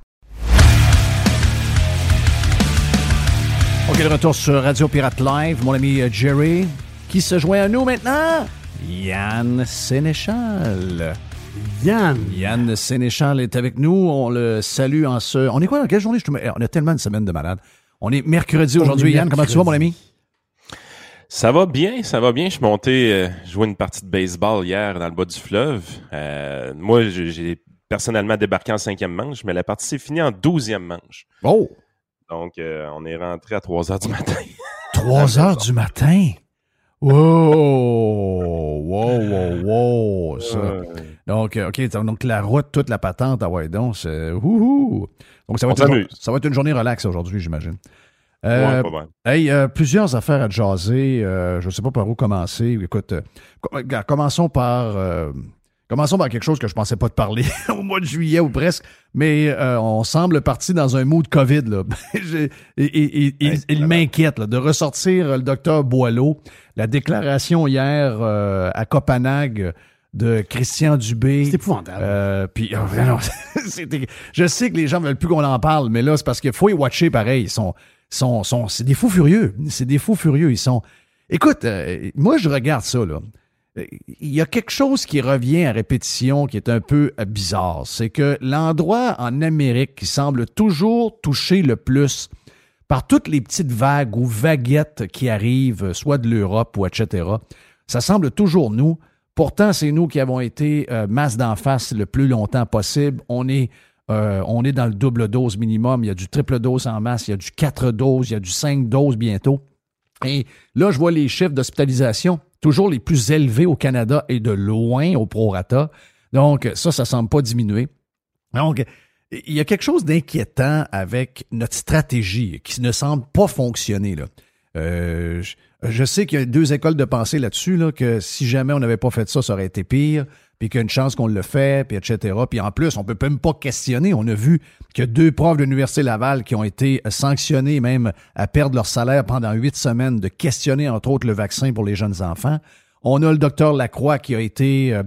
OK, de retour sur Radio Pirate Live. Mon ami euh, Jerry, qui se joint à nous maintenant? Yann Sénéchal.
Yann.
Yann Sénéchal est avec nous. On le salue en ce... On est quoi? Dans quelle journée? Je te- On a tellement une semaine de malade. On est mercredi aujourd'hui. Yann, comment tu vas, mon ami?
Ça va bien, ça va bien. Je suis monté euh, jouer une partie de baseball hier dans le bas du fleuve. Euh, moi, j'ai j'ai personnellement débarqué en cinquième manche, mais la partie s'est finie en douzième manche.
Oh!
Donc, euh, on est rentré à 3 heures du matin. [LAUGHS]
3 heures du matin? Wow! Wow, wow, wow! Ça. Donc, euh, OK, donc la route, toute la patente, ah ouais, donc, c'est... Wouhou! Donc, ça va,
On
être une, ça va être une journée relaxe aujourd'hui, j'imagine. Euh,
Ouais, pas mal.
Hey, euh, plusieurs affaires à jaser. euh, je ne sais pas par où commencer. Écoute, commençons par commençons par quelque chose que je pensais pas te parler [LAUGHS] au mois de juillet ou presque, mais euh, on semble parti dans un mood COVID. Là. [LAUGHS] Et, et- et- il- il m'inquiète là, de ressortir euh, le docteur Boileau, la déclaration hier euh, à Copenhague de Christian Dubé.
C'est épouvantable.
Euh, puis, oh, [LAUGHS] je sais que les gens veulent plus qu'on en parle, mais là, c'est parce qu'il faut y watcher pareil. Ils sont, sont, sont, c'est des fous furieux. C'est des fous furieux. Ils sont. Écoute, euh, moi, je regarde ça, là. Euh, Il y a quelque chose qui revient à répétition qui est un peu euh, bizarre. C'est que l'endroit en Amérique qui semble toujours toucher le plus par toutes les petites vagues ou vaguettes qui arrivent, euh, soit de l'Europe ou etc., ça semble toujours nous. Pourtant, c'est nous qui avons été masse d'en face le plus longtemps possible. On est, on est dans le double dose minimum. Il y a du triple dose en masse, il y a du 4 doses, il y a du 5 doses bientôt. Et là, je vois les chiffres d'hospitalisation, toujours les plus élevés au Canada et de loin au prorata. Donc, ça, ça semble pas diminuer. Donc, il y a quelque chose d'inquiétant avec notre stratégie qui ne semble pas fonctionner. Là. Euh, je, je sais qu'il y a deux écoles de pensée là-dessus, là, que si jamais on n'avait pas fait ça, ça aurait été pire, puis qu'il y a une chance qu'on le fait, puis etc. Puis en plus, on peut même pas questionner. On a vu a deux profs de l'Université Laval qui ont été sanctionnés même à perdre leur salaire pendant huit semaines de questionner, entre autres, le vaccin pour les jeunes enfants. On a le docteur Lacroix qui a été... euh,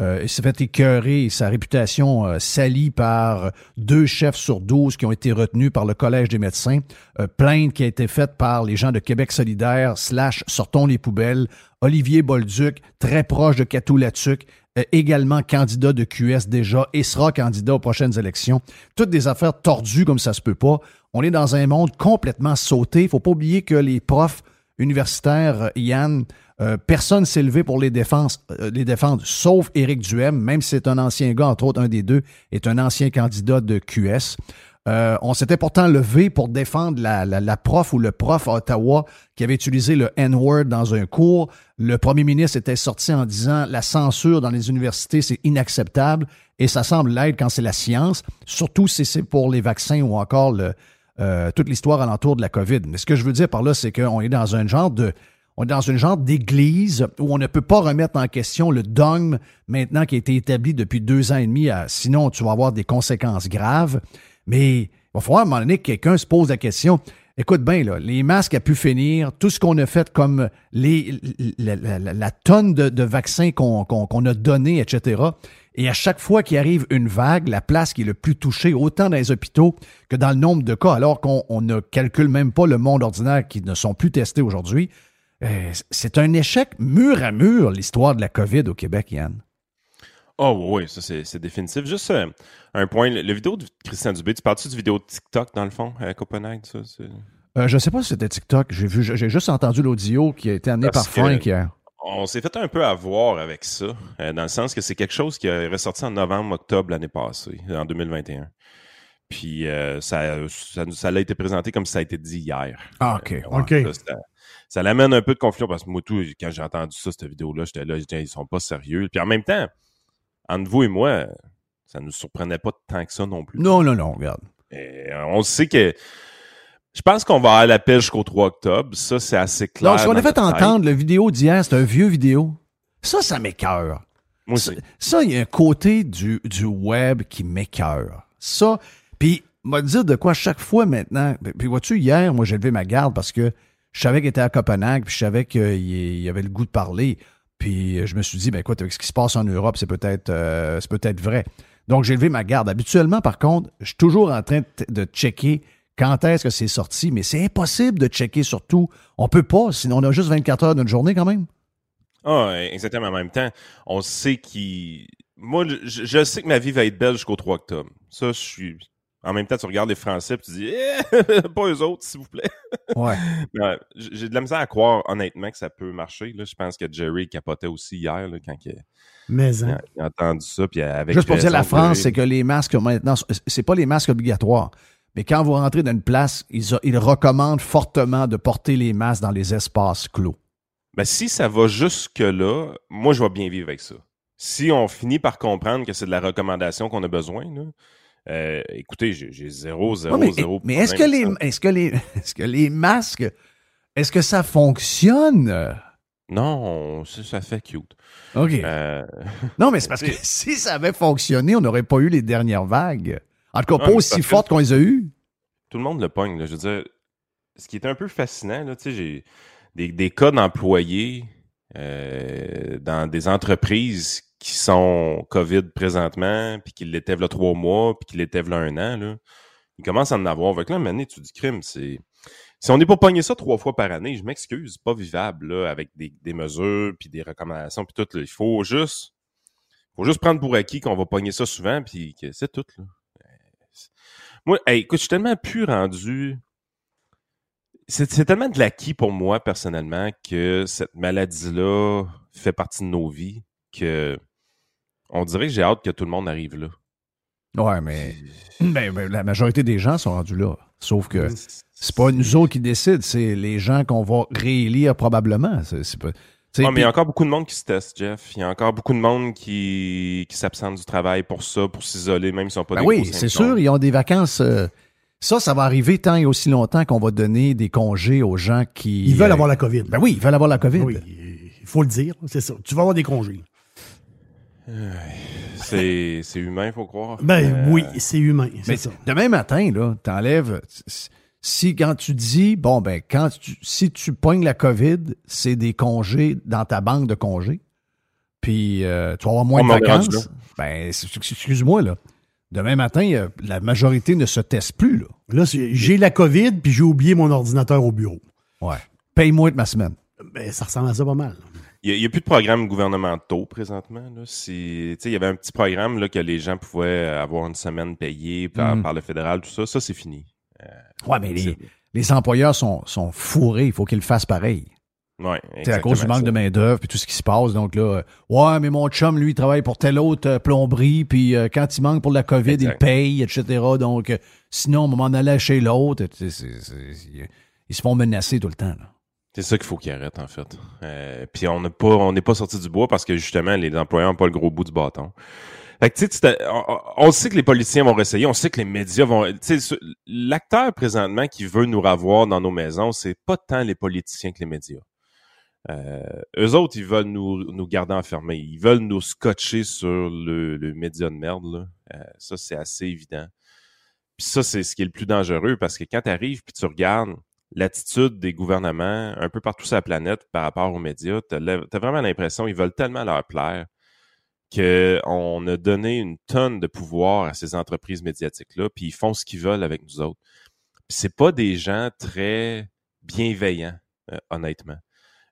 euh, s'est fait écœurer, sa réputation euh, salie par deux chefs sur douze qui ont été retenus par le Collège des médecins. Euh, plainte qui a été faite par les gens de Québec solidaire, slash Sortons les poubelles. Olivier Bolduc, très proche de Catou Latuc, également candidat de QS déjà et sera candidat aux prochaines élections. Toutes des affaires tordues comme ça se peut pas. On est dans un monde complètement sauté. Il faut pas oublier que les profs universitaires, euh, Yann, Euh, personne s'est levé pour les, euh, les défendre, sauf Éric Duhem, même si c'est un ancien gars, entre autres, un des deux, est un ancien candidat de QS. Euh, on s'était pourtant levé pour défendre la, prof ou le prof à Ottawa qui avait utilisé le N-word dans un cours. Le premier ministre était sorti en disant la censure dans les universités, c'est inacceptable et ça semble l'être quand c'est la science, surtout si c'est pour les vaccins ou encore euh, toute l'histoire alentour de la COVID. Mais ce que je veux dire par là, c'est qu'on est dans un genre de genre d'église où on ne peut pas remettre en question le dogme maintenant qui a été établi depuis deux ans et demi. sinon, tu vas avoir des conséquences graves. Mais il va falloir à un moment donné que quelqu'un se pose la question. Écoute bien, là, les masques a pu finir, tout ce qu'on a fait comme la, tonne de, vaccins qu'on a donné, etc. Et à chaque fois qu'il arrive une vague, la place qui est le plus touchée, autant dans les hôpitaux que dans le nombre de cas, alors qu'on ne calcule même pas le monde ordinaire qui ne sont plus testés aujourd'hui, euh, c'est un échec mur à mur, l'histoire de la COVID au Québec, Yann.
Oh oui, ça c'est définitif. Juste euh, un point, le, vidéo de Christian Dubé, tu parles-tu du vidéo de TikTok dans le fond à Copenhague? Ça,
euh, je ne sais pas si c'était TikTok. J'ai vu, j'ai juste entendu l'audio qui a été amené par Frank hier.
On s'est fait un peu avoir avec ça, euh, dans le sens que c'est quelque chose qui est ressorti en novembre, octobre l'année passée, en 2021. Puis ça, ça, ça, a été présenté comme ça a été dit hier.
Ah, OK. OK.
Ça, l'amène un peu de confusion parce que moi, tout, quand j'ai entendu ça, cette vidéo-là, j'étais là, je disais, ils sont pas sérieux. Puis en même temps, entre vous et moi, ça ne nous surprenait pas tant que ça non plus.
Non, non, non, regarde.
Euh, on sait que. Je pense qu'on va à la pêche jusqu'au 3 octobre. Ça, c'est assez clair.
Non, ce qu'on a fait entendre, la vidéo d'hier, c'est un vieux vidéo. Ça, ça m'écœure. Moi aussi. Ça, il y a un côté du, du web qui m'écœure. Ça, puis, m'a dire de quoi chaque fois maintenant. Puis, vois-tu, hier, moi, j'ai levé ma garde parce que je savais qu'il était à Copenhague, puis je savais qu'il avait le goût de parler. Puis euh, je me suis dit, ben écoute, avec ce qui se passe en Europe, c'est peut-être euh, peut-être vrai. Donc j'ai levé ma garde. Habituellement, par contre, je suis toujours en train de, checker quand est-ce que c'est sorti, mais c'est impossible de checker surtout. On peut pas, sinon on a juste 24 heures notre journée quand même.
Ah, exactement. En même temps, on sait qu'il. Moi, je, je, sais que ma vie va être belle jusqu'au 3 octobre. Ça, je suis en même temps, tu regardes les Français et tu dis eh, [LAUGHS] pas eux autres, s'il vous plaît. [LAUGHS]
Ouais.
J'ai de la misère à croire, honnêtement, que ça peut marcher. Là. Je pense que Jerry capotait aussi hier là, quand il,
Mais, hein.
il, a, entendu ça. Puis avec
Juste pour dire, la France, c'est que les masques maintenant, c'est pas les masques obligatoires. Mais quand vous rentrez dans une place, ils, ils recommandent fortement de porter les masques dans les espaces clos.
Ben, si ça va jusque-là, moi, je vais bien vivre avec ça. Si on finit par comprendre que c'est de la recommandation qu'on a besoin, là, euh, écoutez, j'ai zéro, zéro,
mais,
zéro.
Mais est-ce que, les, est-ce, que les, [LAUGHS] est-ce que les masques, est-ce que ça fonctionne?
Non, ça fait cute.
OK. Euh, non, mais c'est parce que [LAUGHS] [LAUGHS] si ça avait fonctionné, on n'aurait pas eu les dernières vagues. En tout cas, pas aussi fortes qu'on les a eues.
Tout le monde le pogne. Là. Je veux dire, ce qui est un peu fascinant, là, j'ai des, des cas d'employés euh, dans des entreprises qui sont COVID présentement, puis qui l'étaient là trois mois, puis qui l'étaient là un an, là, ils commencent à en avoir. Avec là, maintenant, tu dis crime, c'est. Si on n'est pas pogné ça trois fois par année, je m'excuse, pas vivable, là, avec des, des mesures, puis des recommandations, puis tout. Là. Il faut juste. faut juste prendre pour acquis qu'on va pogner ça souvent, puis que c'est tout. Là. Moi, écoute, je suis tellement plus rendu. C'est tellement de l'acquis pour moi, personnellement, que cette maladie-là fait partie de nos vies, que on dirait que j'ai hâte que tout le monde arrive là.
Ouais, mais ben, ben, la majorité des gens sont rendus là. Sauf que c'est pas nous autres qui décident, c'est les gens qu'on va réélire probablement. C'est, pas,
mais il y a encore beaucoup de monde qui se teste, Jeff. Il y a encore beaucoup de monde qui, qui s'absente du travail pour ça, pour s'isoler, même s'ils sont pas
ben
des
Oui, c'est sûr, ils ont des vacances. Euh, ça, ça va arriver tant et aussi longtemps qu'on va donner des congés aux gens qui.
Ils veulent avoir la COVID.
Ben oui, ils veulent avoir la COVID.
Oui, il faut le dire, c'est ça. Tu vas avoir des congés.
C'est humain, il faut croire.
Ben euh, oui, c'est humain. Mais ça.
demain matin, là, t'enlèves. Si quand tu dis, bon, ben, quand tu, si tu pognes la COVID, c'est des congés dans ta banque de congés, puis euh, tu vas avoir moins de vacances, ben, excuse-moi, là. Demain matin, la majorité ne se teste plus, là.
Là, j'ai la COVID, puis j'ai oublié mon ordinateur au bureau.
Ouais. Paye-moi de ma semaine.
Ben, ça ressemble à ça pas mal.
Il n'y a, plus de programmes gouvernementaux présentement. Il y avait un petit programme là, que les gens pouvaient avoir une semaine payée par, mm. le fédéral, tout ça. Ça, c'est fini.
Euh, ouais, mais les, les, employeurs sont, sont fourrés. Il faut qu'ils le fassent pareil.
Ouais,
C'est à cause du manque de main-d'œuvre puis tout ce qui se passe. Donc là, euh, ouais, mais mon chum, lui, il travaille pour telle autre euh, plomberie, puis euh, quand il manque pour la COVID,
Exact.
il paye, etc. Donc, euh, sinon, on m'en aller chez l'autre. Ils se font menacer tout le temps. là.
C'est ça qu'il faut qu'il arrête, en fait. Euh, puis on n'a pas, on n'est pas sorti du bois parce que justement, les employeurs n'ont pas le gros bout du bâton. Fait que, tu sais, on, on sait que les politiciens vont réessayer, on sait que les médias vont. L'acteur présentement qui veut nous revoir dans nos maisons, c'est pas tant les politiciens que les médias. Euh, eux autres, ils veulent nous, nous garder enfermés. Ils veulent nous scotcher sur le, le média de merde. Là. Euh, ça, c'est assez évident. Puis ça, c'est ce qui est le plus dangereux parce que quand tu arrives puis tu regardes l'attitude des gouvernements un peu partout sur la planète par rapport aux médias, tu as, vraiment l'impression qu'ils veulent tellement leur plaire qu'on a donné une tonne de pouvoir à ces entreprises médiatiques-là, puis ils font ce qu'ils veulent avec nous autres. Puis c'est pas des gens très bienveillants, euh, honnêtement.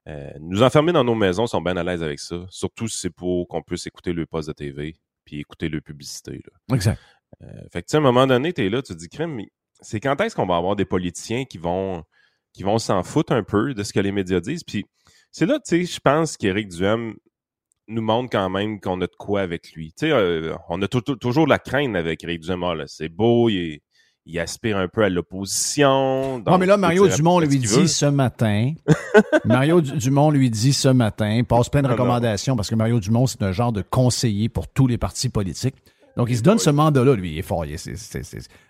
Euh, nous enfermer dans nos maisons sont bien à l'aise avec ça, surtout si c'est pour qu'on puisse écouter le poste de TV puis écouter le publicité. Là.
Exact.
Euh, fait que, tu sais, à un moment donné, tu es là, tu te dis, crème, mais c'est quand est-ce qu'on va avoir des politiciens qui vont qui vont s'en foutre un peu de ce que les médias disent? Puis c'est là, tu sais, je pense qu'Éric Duhem nous montre quand même qu'on a de quoi avec lui. Tu sais, euh, on a tou- tou- toujours la crainte avec Éric Duhem. Ah, c'est beau, il, est- il aspire un peu à l'opposition.
Non,
donc
mais là, Mario Dumont lui dit ce matin. [LAUGHS] Mario Du- Dumont lui dit ce matin, il passe plein de
Ah
recommandations parce que Mario Dumont, c'est un genre de conseiller pour tous les partis politiques. Donc, il se donne ce mandat-là, lui. Il est fort. Il, est-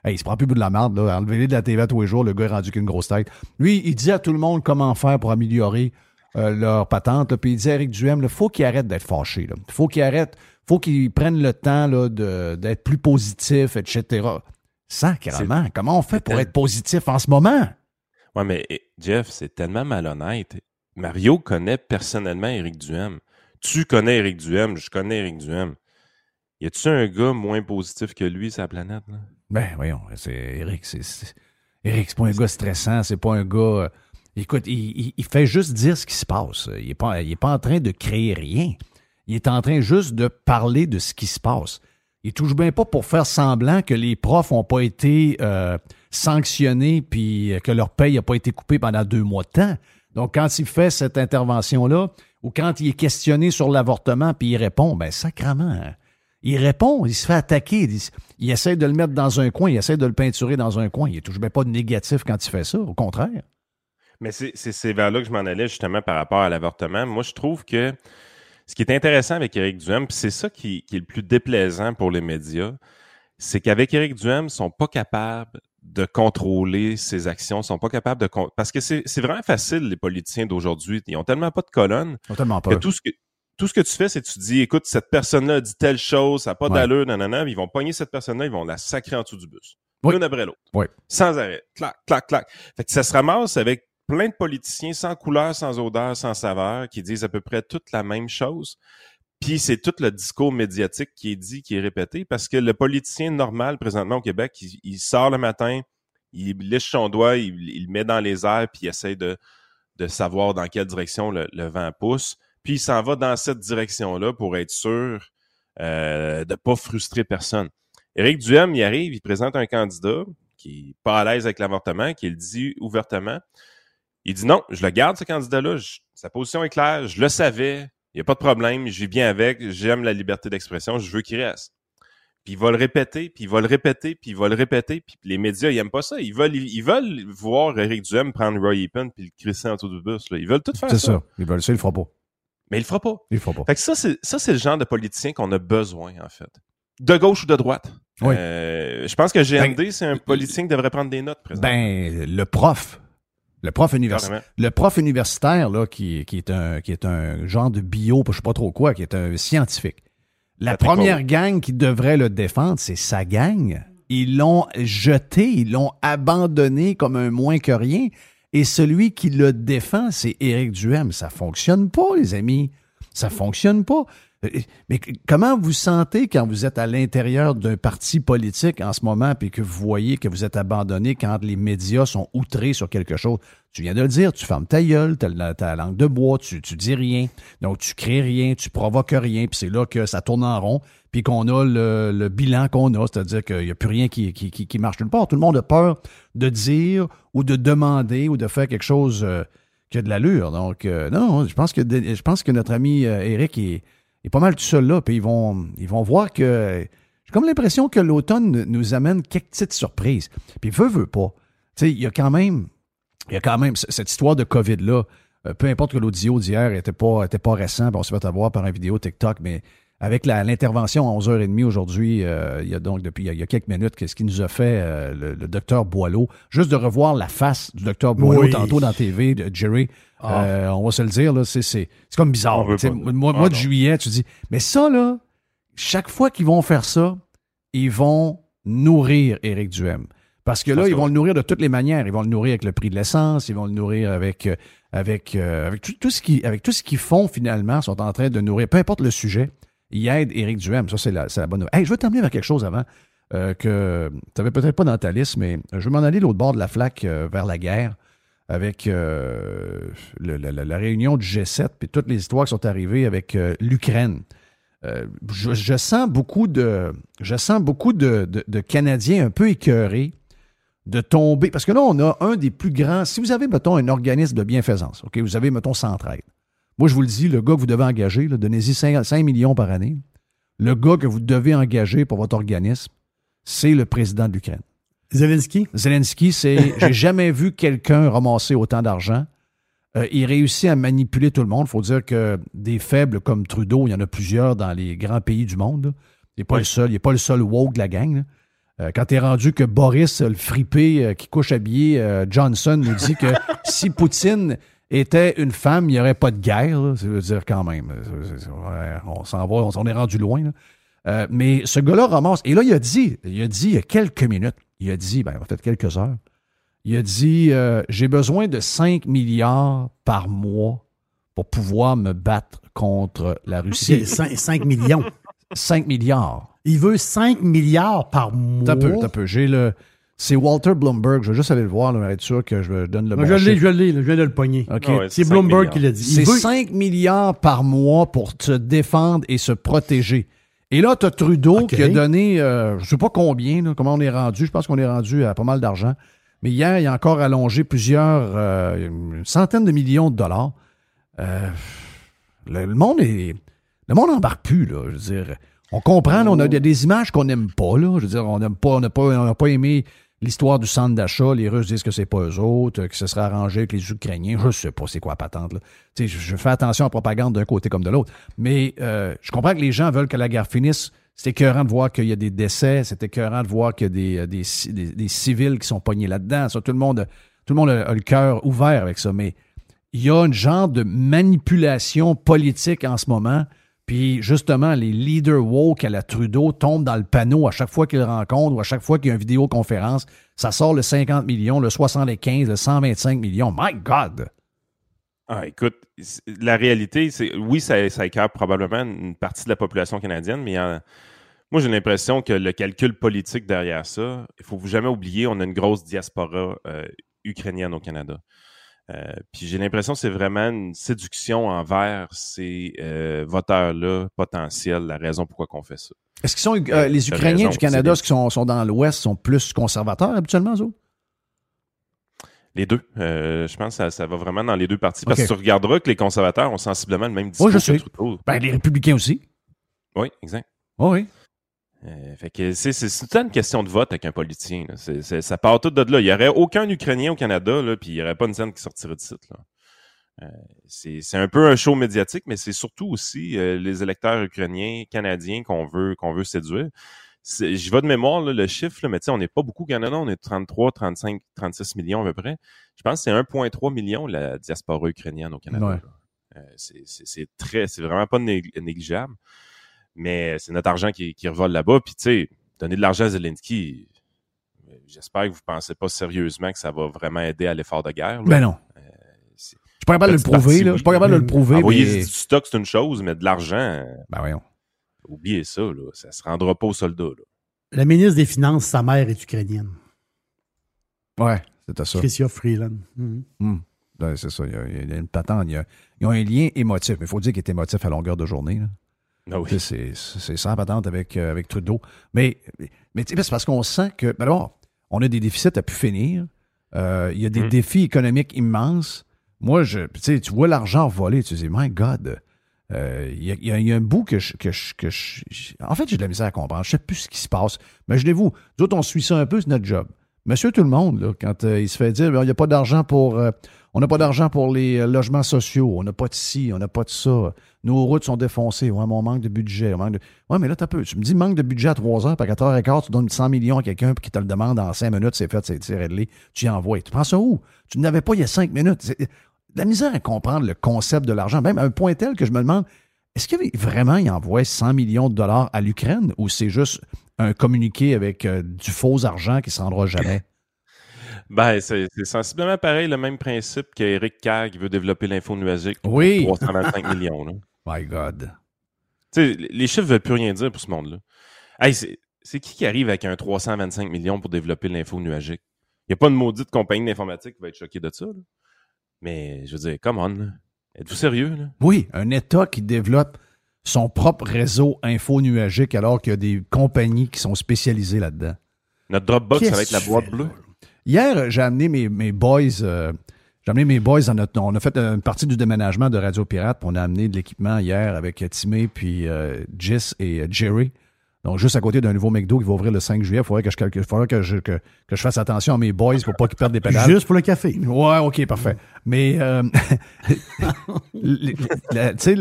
Hey, il se prend plus bout de la merde. Là. Enlevez-les de la TV à tous les jours. Le gars est rendu qu'une grosse tête. Lui, il dit à tout le monde comment faire pour améliorer euh, leur patente. là. Puis il dit à Eric Duhem, il faut qu'il arrête d'être fâché. Il faut qu'il arrête, faut qu'il prenne le temps d'être plus positif, etc. Sacrement, comment on fait pour être positif en ce moment?
Ouais, mais eh, Jeff, c'est tellement malhonnête. Mario connaît personnellement Éric Duhem. Tu connais Éric Duhem, je connais Éric Duhem. Y a-tu un gars moins positif que lui la planète? Là?
Ben, voyons, c'est Eric, c'est. Eric, c'est pas un gars stressant, c'est pas un gars. euh, écoute, il, fait juste dire ce qui se passe. Il est, pas, pas en train de créer rien. Il est en train juste de parler de ce qui se passe. Il touche bien pas pour faire semblant que les profs n'ont pas été euh, sanctionnés puis que leur paye n'a pas été coupée pendant deux mois de temps. Donc, quand il fait cette intervention-là, ou quand il est questionné sur l'avortement puis il répond, ben sacrement, hein. Il répond, il se fait attaquer, il, il essaie de le mettre dans un coin, il essaie de le peinturer dans un coin. Il est toujours bien pas de négatif quand il fait ça, au contraire.
Mais c'est vers là que je m'en allais justement par rapport à l'avortement. Moi, je trouve que ce qui est intéressant avec Éric Duhem, puis c'est ça qui, qui est le plus déplaisant pour les médias, c'est qu'avec Éric Duhem, ils sont pas capables de contrôler ses actions, sont pas capables de... Parce que c'est vraiment facile, les politiciens d'aujourd'hui. Ils ont tellement pas de colonne
Ils ont tellement
que
peur.
tout ce que tout ce que tu fais, c'est que tu dis, écoute, cette personne-là dit telle chose, ça n'a pas
Ouais.
d'allure, nanana, ils vont pogner cette personne-là, ils vont la sacrer en dessous du bus.
Oui.
L'une après l'autre.
Oui.
Sans arrêt. Clac, clac, clac. Fait que ça se ramasse avec plein de politiciens sans couleur, sans odeur, sans saveur, qui disent à peu près toute la même chose. Puis c'est tout le discours médiatique qui est dit, qui est répété, parce que le politicien normal présentement au Québec, il, il sort le matin, il liche son doigt, il, il le met dans les airs, puis il essaie de, de savoir dans quelle direction le, le vent pousse. Puis il s'en va dans cette direction-là pour être sûr euh, de pas frustrer personne. Éric Duhem, il arrive, il présente un candidat qui est pas à l'aise avec l'avortement, qui le dit ouvertement. Il dit non, je le garde, ce candidat-là. Sa position est claire, je le savais, il n'y a pas de problème, vis bien avec, j'aime la liberté d'expression, je veux qu'il reste. Puis il va le répéter, puis il va le répéter, puis il va le répéter, puis les médias, ils aiment pas ça. Ils veulent, ils veulent voir Éric Duhem prendre Roy Epen puis le crisser en du bus. Là. Ils veulent tout faire
C'est
ça.
ça. Il veut ça, il le fera pas.
Mais il le fera pas.
Il le fera pas.
Fait que ça, c'est, ça, c'est le genre de politicien qu'on a besoin, en fait. De gauche ou de droite.
Oui.
Euh, je pense que GND, c'est un politicien qui devrait prendre des notes, présentement.
Ben, le prof. Le prof universitaire. Le prof universitaire, là, qui, qui, est un, qui est un genre de bio, je sais pas trop quoi, qui est un scientifique. La
Patrick
première gang qui devrait le défendre, c'est sa gang. Ils l'ont jeté, ils l'ont abandonné comme un moins que rien. Et celui qui le défend, c'est Éric Duhem. Ça fonctionne pas, les amis. Ça fonctionne pas. Euh, Mais comment vous sentez quand vous êtes à l'intérieur d'un parti politique en ce moment puis que vous voyez que vous êtes abandonné quand les médias sont outrés sur quelque chose? Tu viens de le dire, tu fermes ta gueule, t'as la, langue de bois, tu, tu dis rien. Donc, tu crées rien, tu provoques rien, puis c'est là que ça tourne en rond, puis qu'on a le, le bilan qu'on a, c'est-à-dire qu'il n'y a plus rien qui, qui, qui, qui marche nulle part. Tout le monde a peur de dire ou de demander ou de faire quelque chose euh, qui a de l'allure. Donc, euh, non, je pense que je pense que notre ami Eric est, est, pas mal tout seul là. Puis ils vont, ils vont voir que. J'ai comme l'impression que l'automne nous amène quelques petites surprises. Puis veut, veut pas. Tu sais, il y a quand même. Cette histoire de COVID-là. Euh, peu importe que l'audio d'hier n'était pas, était pas récent, on se fait avoir par une vidéo TikTok, mais avec l'intervention à 11h30 aujourd'hui, euh, il y a donc depuis il y a, quelques minutes, qu'est-ce qu'il nous a fait euh, le, docteur Boileau, juste de revoir la face du docteur Boileau tantôt dans la TV, de Jerry, ah. euh, on va se le dire, là, c'est, comme bizarre. Mois, mois de juillet, tu dis, mais ça, là, chaque fois qu'ils vont faire ça, ils vont nourrir Éric Duhem. Parce que là, ils vont le nourrir de toutes les manières. Ils vont le nourrir avec le prix de l'essence, ils vont le nourrir avec, avec, avec tout, ce qui, avec tout ce qu'ils font finalement, sont en train de nourrir, peu importe le sujet il aide Éric Duhem. Ça, c'est la, bonne nouvelle. Hey, je veux t'amener vers quelque chose avant euh, que tu n'avais peut-être pas dans ta liste, mais je vais m'en aller l'autre bord de la flaque euh, vers la guerre avec euh, la, réunion du G7 et toutes les histoires qui sont arrivées avec l'Ukraine. Je, sens beaucoup de, je sens beaucoup de, Canadiens un peu écœurés de tomber. Parce que là, on a un des plus grands. Si vous avez, mettons, un organisme de bienfaisance, OK, vous avez, mettons, Centraide. Moi, je vous le dis, le gars que vous devez engager, donnez-y 5, millions par année. Le gars que vous devez engager pour votre organisme, c'est le président de l'Ukraine.
Zelensky?
Zelensky, c'est. [LAUGHS] J'ai jamais vu quelqu'un ramasser autant d'argent. Euh, il réussit à manipuler tout le monde. Il faut dire que des faibles comme Trudeau, il y en a plusieurs dans les grands pays du monde. Il n'est pas le seul. Il n'est pas le seul woke de la gang. Euh, quand tu es rendu que Boris, le fripé euh, qui couche habillé, Johnson, nous dit que [LAUGHS] si Poutine était une femme, il n'y aurait pas de guerre. Ça veut dire quand même. on s'en va, on, est rendu loin. Euh, mais ce gars-là ramasse. Et là, il a dit, il a dit il y a quelques minutes, il a dit, ben, peut-être quelques heures, il a dit euh, J'ai besoin de 5 milliards par mois pour pouvoir me battre contre la Russie.
5, 5 millions.
5 milliards.
Il veut 5 milliards par mois.
T'as peu, t'as peu. J'ai le. C'est Walter Bloomberg. Je vais juste aller le voir, là, être sûr que je donne le bon
Je l'ai, je l'ai, je viens de le pogner.
Ah
c'est Bloomberg qui l'a dit.
C'est 5 milliards par mois pour se défendre et se protéger. Et là, tu as Trudeau qui a donné, euh, je ne sais pas combien, comment on est rendu. Je pense qu'on est rendu à pas mal d'argent. Mais hier, il a encore allongé plusieurs, euh, une centaine de millions de dollars. Euh, le, monde est. Le monde n'embarque plus, là. Je veux dire. On comprend, on a des images qu'on n'aime pas, là. Je veux dire, on n'aime pas, on n'a pas, on pas aimé l'histoire du centre d'achat, les Russes disent que c'est pas eux autres, que ce serait arrangé avec les Ukrainiens. Je sais pas c'est quoi patente. Là. Je, je fais attention à la propagande d'un côté comme de l'autre. Mais euh, je comprends que les gens veulent que la guerre finisse. C'est écœurant de voir qu'il y a des décès. C'est écœurant de voir qu'il y a des, des, des, civils qui sont pognés là-dedans. tout le monde, tout le, monde a, le cœur ouvert avec ça. Mais il y a un genre de manipulation politique en ce moment puis justement, les leaders woke à la Trudeau tombent dans le panneau à chaque fois qu'ils rencontrent ou à chaque fois qu'il y a une vidéoconférence. Ça sort le 50 millions, le 75, le 125 millions. My God!
Ah, écoute, la réalité, c'est oui, ça, ça écarte probablement une partie de la population canadienne, mais moi, j'ai l'impression que le calcul politique derrière ça, il faut jamais oublier, on a une grosse diaspora euh, ukrainienne au Canada. Euh, puis j'ai l'impression que c'est vraiment une séduction envers ces euh, voteurs-là potentiels, la raison pourquoi on fait ça.
Est-ce qu'ils sont euh, les Ukrainiens du Canada, ce qui sont, sont, dans l'Ouest, sont plus conservateurs habituellement, eux
les deux. je pense que ça, va vraiment dans les deux parties. Parce que tu regarderas que les conservateurs ont sensiblement le même discours oui, je sais.
Ben, les républicains aussi.
Oui, exact.
Oh, oui.
Euh, fait que c'est, c'est, une question de vote avec un politicien. C'est, ça part tout de là. Il n'y aurait aucun Ukrainien au Canada, là, puis il n'y aurait pas une scène qui sortirait de site. Là. Euh, c'est, c'est un peu un show médiatique, mais c'est surtout aussi euh, les électeurs ukrainiens, canadiens qu'on veut qu'on veut séduire. Je vais de mémoire le chiffre, là, mais on n'est pas beaucoup au Canada, on est 33, 35, 36 millions à peu près. Je pense que c'est 1,3 million la diaspora ukrainienne au Canada. c'est, c'est, c'est très, c'est vraiment pas négligeable mais c'est notre argent qui, qui revole là-bas. Puis, tu sais, donner de l'argent à Zelensky, j'espère que vous ne pensez pas sérieusement que ça va vraiment aider à l'effort de guerre.
Ben non. Euh, je suis pas capable de le prouver, là. Je suis pas capable de le prouver.
Envoyer mais... du stock, c'est une chose, mais de l'argent.
Ben voyons.
Oubliez ça, là. Ça se rendra pas aux soldats, là.
La ministre des Finances, sa mère est ukrainienne.
Ouais, c'est ça.
Christia Freeland.
Mm c'est ça. Il y, a, une patente. Il y a, ils ont un lien émotif. Mais il faut dire qu'il est émotif à longueur de journée. Là.
Ah oui.
C'est sans patente avec, euh, avec Trudeau. Mais, mais c'est parce qu'on sent que, ben on a des déficits à pu finir. Euh, il y a des hum. défis économiques immenses. moi, je, tu vois l'argent voler, tu te dis, my God, euh, il y, a- y y un bout que je, que je- que je- En fait, j'ai de la misère à comprendre. Je sais plus ce qui se passe. Imaginez-vous, nous autres, on suit ça un peu, c'est notre job. Monsieur tout le monde, quand euh, il se fait dire, il n'y a pas d'argent pour... euh, on n'a pas d'argent pour les euh, logements sociaux, on n'a pas de ci, on n'a pas de ça. Nos routes sont défoncées. Ouais, on manque de budget. on manque de- Ouais, mais là, peu. Tu me dis manque de budget à 3 heures, puis à 4 heures et quart, tu donnes 100 millions à quelqu'un, puis qui te le demande en 5 minutes, c'est fait, c'est réglé. Tu y envoies. Tu prends ça où? Tu n'avais pas il y a 5 minutes. La misère à comprendre le concept de l'argent, même à un point tel que je me demande, est-ce qu'il vraiment il envoie 100 millions de dollars à l'Ukraine ou c'est juste un communiqué avec euh, du faux argent qui ne se rendra jamais? [COUGHS]
Ben, c'est sensiblement pareil, le même principe qu'Éric Kerr qui veut développer l'info nuagique pour
Oui.
325 [LAUGHS] millions. là.
My God.
Les chiffres veulent plus rien dire pour ce monde-là. Hey, c'est qui qui arrive avec un 325 millions pour développer l'info nuagique? Il n'y a pas de maudite compagnie d'informatique qui va être choquée de ça. là. Mais je veux dire, come on. Êtes-vous sérieux? Là?
Oui, un État qui développe son propre réseau info-nuagique alors qu'il y a des compagnies qui sont spécialisées là-dedans.
Notre Dropbox, ça va
Qu'est-ce
être la boîte bleue.
Hier, j'ai amené mes, mes boys. euh, j'ai amené mes boys dans notre. On a fait une partie du déménagement de Radio Pirate. puis On a amené de l'équipement hier avec Timé, puis euh, Jis et euh, Jerry. Donc, juste à côté d'un nouveau McDo qui va ouvrir le 5 juillet. Il faudrait que je, calcule- faudrait que je, que, que je fasse attention à mes boys pour pas qu'ils perdent des pédales.
Juste pour le café.
Ouais, OK, parfait. Mais, euh, [LAUGHS] tu sais,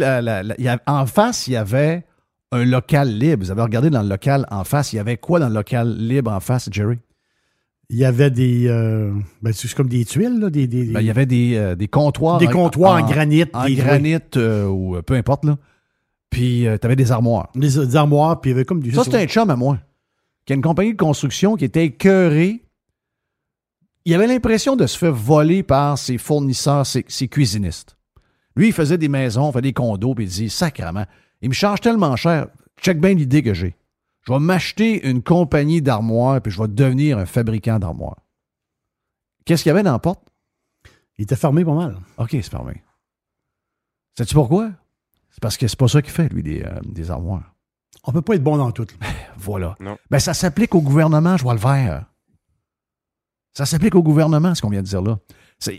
en face, il y avait un local libre. Vous avez regardé dans le local en face. Il y avait quoi dans le local libre en face, Jerry?
Il y avait des. euh, ben, c'est comme des tuiles, là, des, des,
Ben, il y avait des, euh, des comptoirs.
des comptoirs en, granit.
En granit euh, ou peu importe, là. Puis, tu avais des armoires.
Des, des armoires, puis il y avait comme du.
Ça, c'était un chum à moi, qui a une compagnie de construction qui était écœurée. Il avait l'impression de se faire voler par ses fournisseurs, ses, ses cuisinistes. Lui, il faisait des maisons, fait des condos, puis il dit Sacrement, il me charge tellement cher. Check bien l'idée que j'ai. Je vais m'acheter une compagnie d'armoires, puis je vais devenir un fabricant d'armoires. Qu'est-ce qu'il y avait dans la porte?
Il était fermé pas mal.
OK, c'est fermé. Sais-tu pourquoi? C'est parce que c'est pas ça qu'il fait, lui, des, euh, des armoires.
On peut pas être bon dans tout. là. [LAUGHS]
Voilà.
Non.
Ben, ça s'applique au gouvernement, je vois le vert. Ça s'applique au gouvernement, ce qu'on vient de dire là.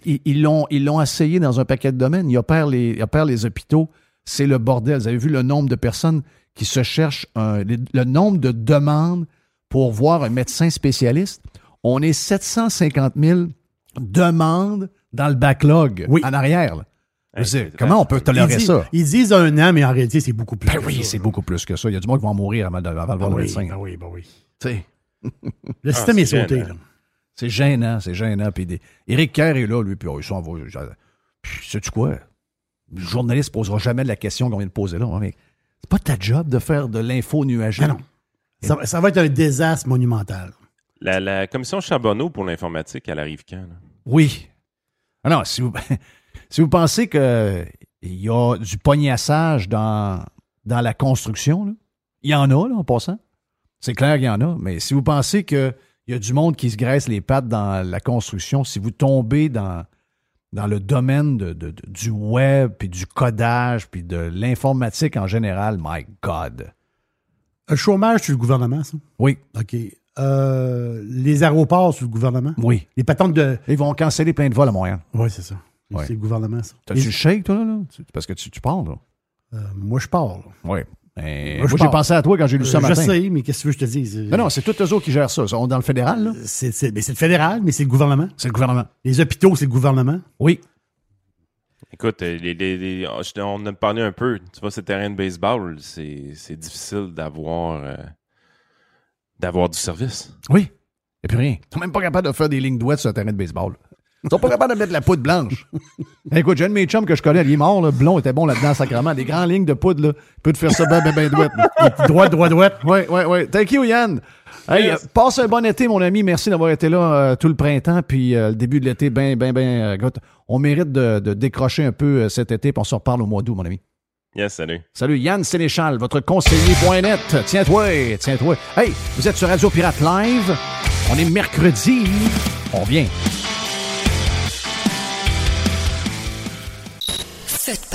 Ils l'ont ils l'ont essayé dans un paquet de domaines. Ils opèrent les, ils opèrent les hôpitaux. C'est le bordel. Vous avez vu le nombre de personnes qui se cherchent, un- le nombre de demandes pour voir un médecin spécialiste. On est 750 000 demandes dans le backlog,
Oui.
en arrière. là. Je veux
Hey,
dire,
c'est-
comment on peut
Ils
tolérer
disent,
ça?
ils disent un an, mais en réalité, c'est beaucoup plus.
Ben
que
oui,
ça,
c'est beaucoup plus que ça. Il y a du monde qui va mourir avant
Ben
le
oui,
médecin.
ben oui, ben oui.
Tu sais. [LAUGHS]
Le système
c'est
est sauté.
gênant.
Là.
C'est gênant, c'est gênant. Puis des... Éric Kerr est là, lui, puis oh, il s'en va. je- Puis, sais-tu quoi? Le journaliste ne posera jamais la question qu'on vient de poser là. hein, mais c'est pas ta job de faire de l'info nuagique.
Ah non. Ça, va- ça va être un désastre monumental.
La, la commission Charbonneau pour l'informatique, elle arrive quand? là?
Oui. Ah non, si vous, [LAUGHS] si vous pensez qu'il y a du pognassage dans, dans la construction, là, il y en a, là, en passant. C'est clair qu'il y en a. Mais si vous pensez qu'il y a du monde qui se graisse les pattes dans la construction, si vous tombez dans, dans le domaine de, de- de- du web, puis du codage, puis de l'informatique en général, my God.
Le chômage, c'est le gouvernement, ça?
Oui,
OK. Euh, les aéroports, c'est le gouvernement?
oui.
Les patentes de.
Ils vont canceller plein de vols à Montréal.
Oui, c'est ça.
Ouais.
C'est le gouvernement, ça.
T'as-tu le shake, toi, là? Parce que tu, tu parles, là.
euh, moi, je pars. là.
Oui. Ben,
Moi, je
moi, j'ai
pars.
pensé à toi quand j'ai lu ça
Euh, je
matin.
sais, mais qu'est-ce que tu veux que je te dise?
Non, non, c'est tous eux autres qui gèrent ça. Ils sont dans le fédéral, là.
C'est mais c'est le fédéral, mais c'est le gouvernement.
C'est le gouvernement.
Les hôpitaux, c'est le gouvernement.
Oui.
Écoute, euh, les- les- les- je- on en a parlé un peu. Tu vois, ces terrains de baseball, c'est difficile d'avoir euh, d'avoir du service.
Oui. Et puis rien. Ils sont même pas capables de faire des lignes droites sur un terrain de baseball. Ils sont pas capables de mettre la poudre blanche. [LAUGHS] Écoute, j'ai un de mes chums que je connais, il est mort, là, blond, était bon là-dedans, sacrément. Des grandes lignes de poudre, là. Il peut te faire ça ben, ben, ben, là.
Droite, droite, droite.
Oui, oui, oui. Thank you, Yann. Hey,
Yes.
passe un bon été, mon ami. Merci d'avoir été là euh, tout le printemps. Puis euh, le début de l'été, ben, ben, ben. euh, on mérite de, de décrocher un peu euh, cet été, puis on se reparle au mois d'août, mon ami.
Yes, salut.
Salut, Yann Sénéchal, votre conseiller.net. Tiens-toi, tiens-toi. Hey, vous êtes sur Radio Pirate Live. On est mercredi. On vient.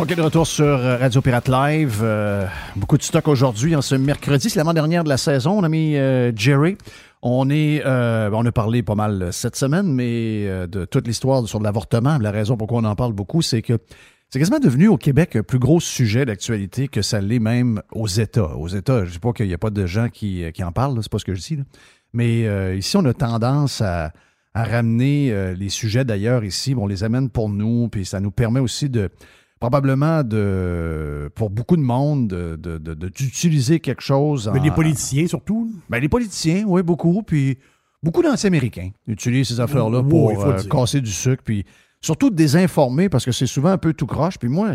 OK, de retour sur Radio Pirate Live. Euh, beaucoup de stock aujourd'hui, en ce mercredi. C'est l'avant-dernière de la saison. On a mis euh, Jerry. On est, euh, on a parlé pas mal cette semaine, mais de toute l'histoire sur l'avortement. La raison pourquoi on en parle beaucoup, c'est que c'est quasiment devenu au Québec un plus gros sujet d'actualité que ça l'est même aux États. Aux États, je ne dis pas qu'il n'y a pas de gens qui, qui en parlent, c'est pas ce que je dis. là. Mais ici, on a tendance à, ramener les sujets d'ailleurs ici. Bon, on les amène pour nous, puis ça nous permet aussi de probablement de pour beaucoup de monde de- de- de- de- d'utiliser quelque chose.
Mais
en-
les politiciens, surtout.
ben, les politiciens, oui, beaucoup. Puis beaucoup d'anti-américains utilisent ces affaires-là pour euh, casser du sucre. Puis surtout de désinformer parce que c'est souvent un peu tout croche. Puis moi,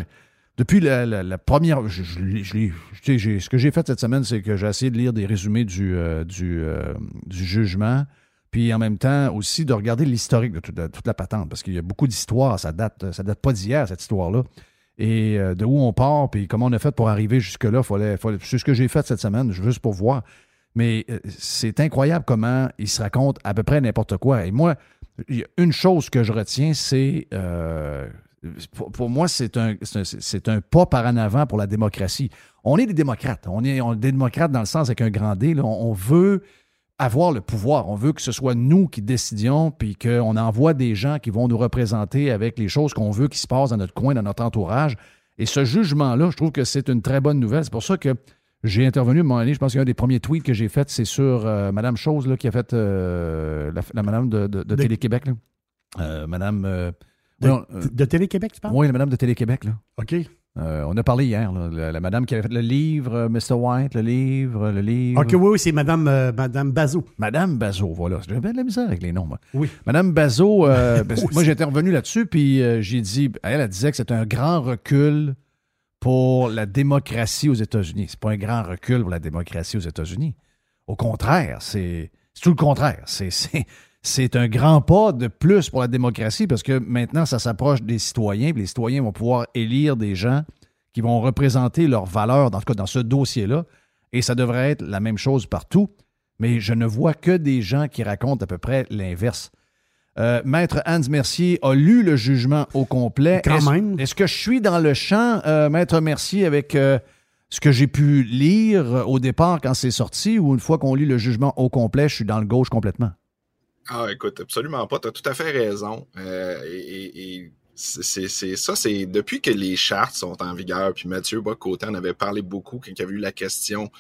depuis la, la- la première. Je, je je ce que j'ai fait cette semaine, c'est que j'ai essayé de lire des résumés du, euh, du, euh, du jugement. Puis en même temps aussi de regarder l'historique de toute la, toute la patente. Parce qu'il y a beaucoup d'histoires. Ça date, ça date pas d'hier, cette histoire-là. Et euh, de où on part, puis comment on a fait pour arriver jusque-là. Fallait, fallait- c'est ce que j'ai fait cette semaine, juste pour voir. Mais euh, c'est incroyable comment il se raconte à peu près n'importe quoi. Et moi, une chose que je retiens, c'est. euh, pour, moi, c'est un, c'est un- c'est un pas par en avant pour la démocratie. On est des démocrates. On est, on est des démocrates dans le sens avec un grand D. là. On veut avoir le pouvoir. On veut que ce soit nous qui décidions, puis qu'on envoie des gens qui vont nous représenter avec les choses qu'on veut qui se passent dans notre coin, dans notre entourage. Et ce jugement-là, je trouve que c'est une très bonne nouvelle. C'est pour ça que j'ai intervenu à un moment donné, je pense qu'un des premiers tweets que j'ai fait, c'est sur euh, Madame Chose, là, qui a fait euh, la, la Madame de, de- de
De-
Télé-Québec. là. Euh, Madame. euh,
De,
euh,
de Télé-Québec, tu parles?
oui, la Madame de Télé-Québec. là.
OK.
Euh, on a parlé hier, là, la, la Madame qui avait fait le livre, euh, Mr. White, le livre, le livre.
OK, oui, oui, c'est Madame, euh, Madame Bazot.
Madame Bazot, voilà. J'ai bien de la misère avec les noms, moi.
Oui.
Madame Bazot, euh, [LAUGHS] ben, moi j'étais revenu là-dessus, puis euh, j'ai dit, elle, elle disait que c'est un grand recul pour la démocratie aux États-Unis. C'est pas un grand recul pour la démocratie aux États-Unis. Au contraire, c'est c'est tout le contraire. C'est- C'est un grand pas de plus pour la démocratie parce que maintenant, ça s'approche des citoyens, les citoyens vont pouvoir élire des gens qui vont représenter leurs valeurs, tout cas dans ce dossier-là, et ça devrait être la même chose partout, mais je ne vois que des gens qui racontent à peu près l'inverse. Euh, Maître Hans Mercier a lu le jugement au complet.
Quand
Est-ce-
même.
Est-ce que je suis dans le champ, euh, Maître Mercier, avec euh, ce que j'ai pu lire au départ quand c'est sorti, ou une fois qu'on lit le jugement au complet, je suis dans le gauche complètement?
Ah, écoute, absolument pas. Tu as tout à fait raison. Euh, et c'est ça, c'est depuis que les chartes sont en vigueur, puis Mathieu Bocoté en avait parlé beaucoup quand il y avait eu la question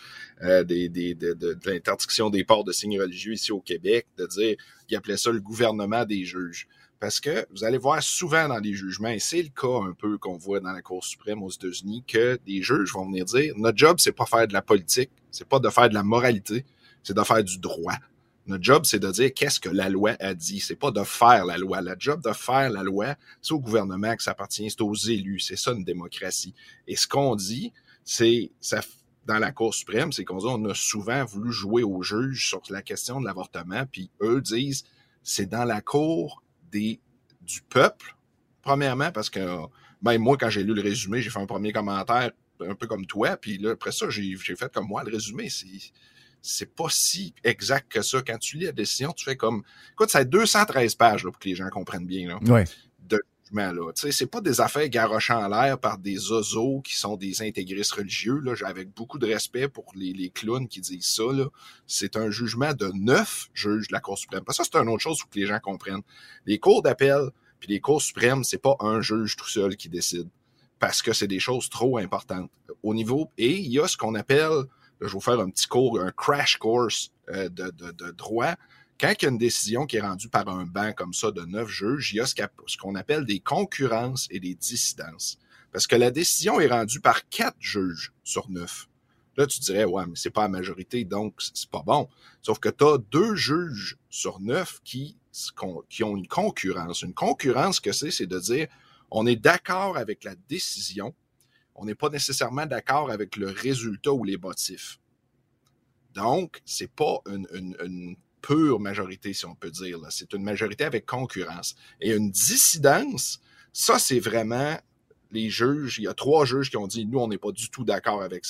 euh, des, des- de, de- l'interdiction des ports de signes religieux ici au Québec, de dire qu'il appelait ça le gouvernement des juges. Parce que vous allez voir souvent dans les jugements, et c'est le cas un peu qu'on voit dans la Cour suprême aux États-Unis, que des juges vont venir dire notre job, c'est pas faire de la politique, c'est pas de faire de la moralité, c'est de faire du droit. Notre job, c'est de dire qu'est-ce que la loi a dit. C'est pas de faire la loi. Le job de faire la loi, c'est au gouvernement que ça appartient, c'est aux élus. C'est ça une démocratie. Et ce qu'on dit, c'est ça dans la Cour suprême, c'est qu'on dit on a souvent voulu jouer aux juges sur la question de l'avortement, puis eux disent c'est dans la cour des du peuple. Premièrement, parce que même moi, quand j'ai lu le résumé, j'ai fait un premier commentaire un peu comme toi, puis là, après ça, j'ai j'ai fait comme moi le résumé. C'est pas si exact que ça. Quand tu lis la décision, tu fais comme. Écoute, ça a 213 pages là, pour que les gens comprennent bien. Là.
Oui.
De là. Tu sais, c'est pas des affaires garochées en l'air par des oiseaux qui sont des intégristes religieux, là. Avec beaucoup de respect pour les, les clowns qui disent ça, là. C'est un jugement de neuf juges de la Cour suprême. Parce que ça, c'est une autre chose pour que les gens comprennent. Les cours d'appel puis les cours suprêmes, c'est pas un juge tout seul qui décide. Parce que c'est des choses trop importantes. Au niveau, et il y a ce qu'on appelle, là, je vais vous faire un petit cours, un crash course euh, de, droit quand il y a une décision qui est rendue par un banc comme ça de neuf juges, il y a ce qu'on appelle des concurrences et des dissidences. Parce que la décision est rendue par quatre juges sur neuf. Là, tu dirais, ouais, mais c'est pas la majorité, donc c'est pas bon. Sauf que tu as deux juges sur neuf qui, qui ont une concurrence. Une concurrence, que c'est, c'est de dire, on est d'accord avec la décision, on n'est pas nécessairement d'accord avec le résultat ou les motifs. Donc, c'est pas une, pure majorité, si on peut dire. C'est une majorité avec concurrence. Et une dissidence, ça, c'est vraiment les juges. Il y a trois juges qui ont dit, nous, on n'est pas du tout d'accord avec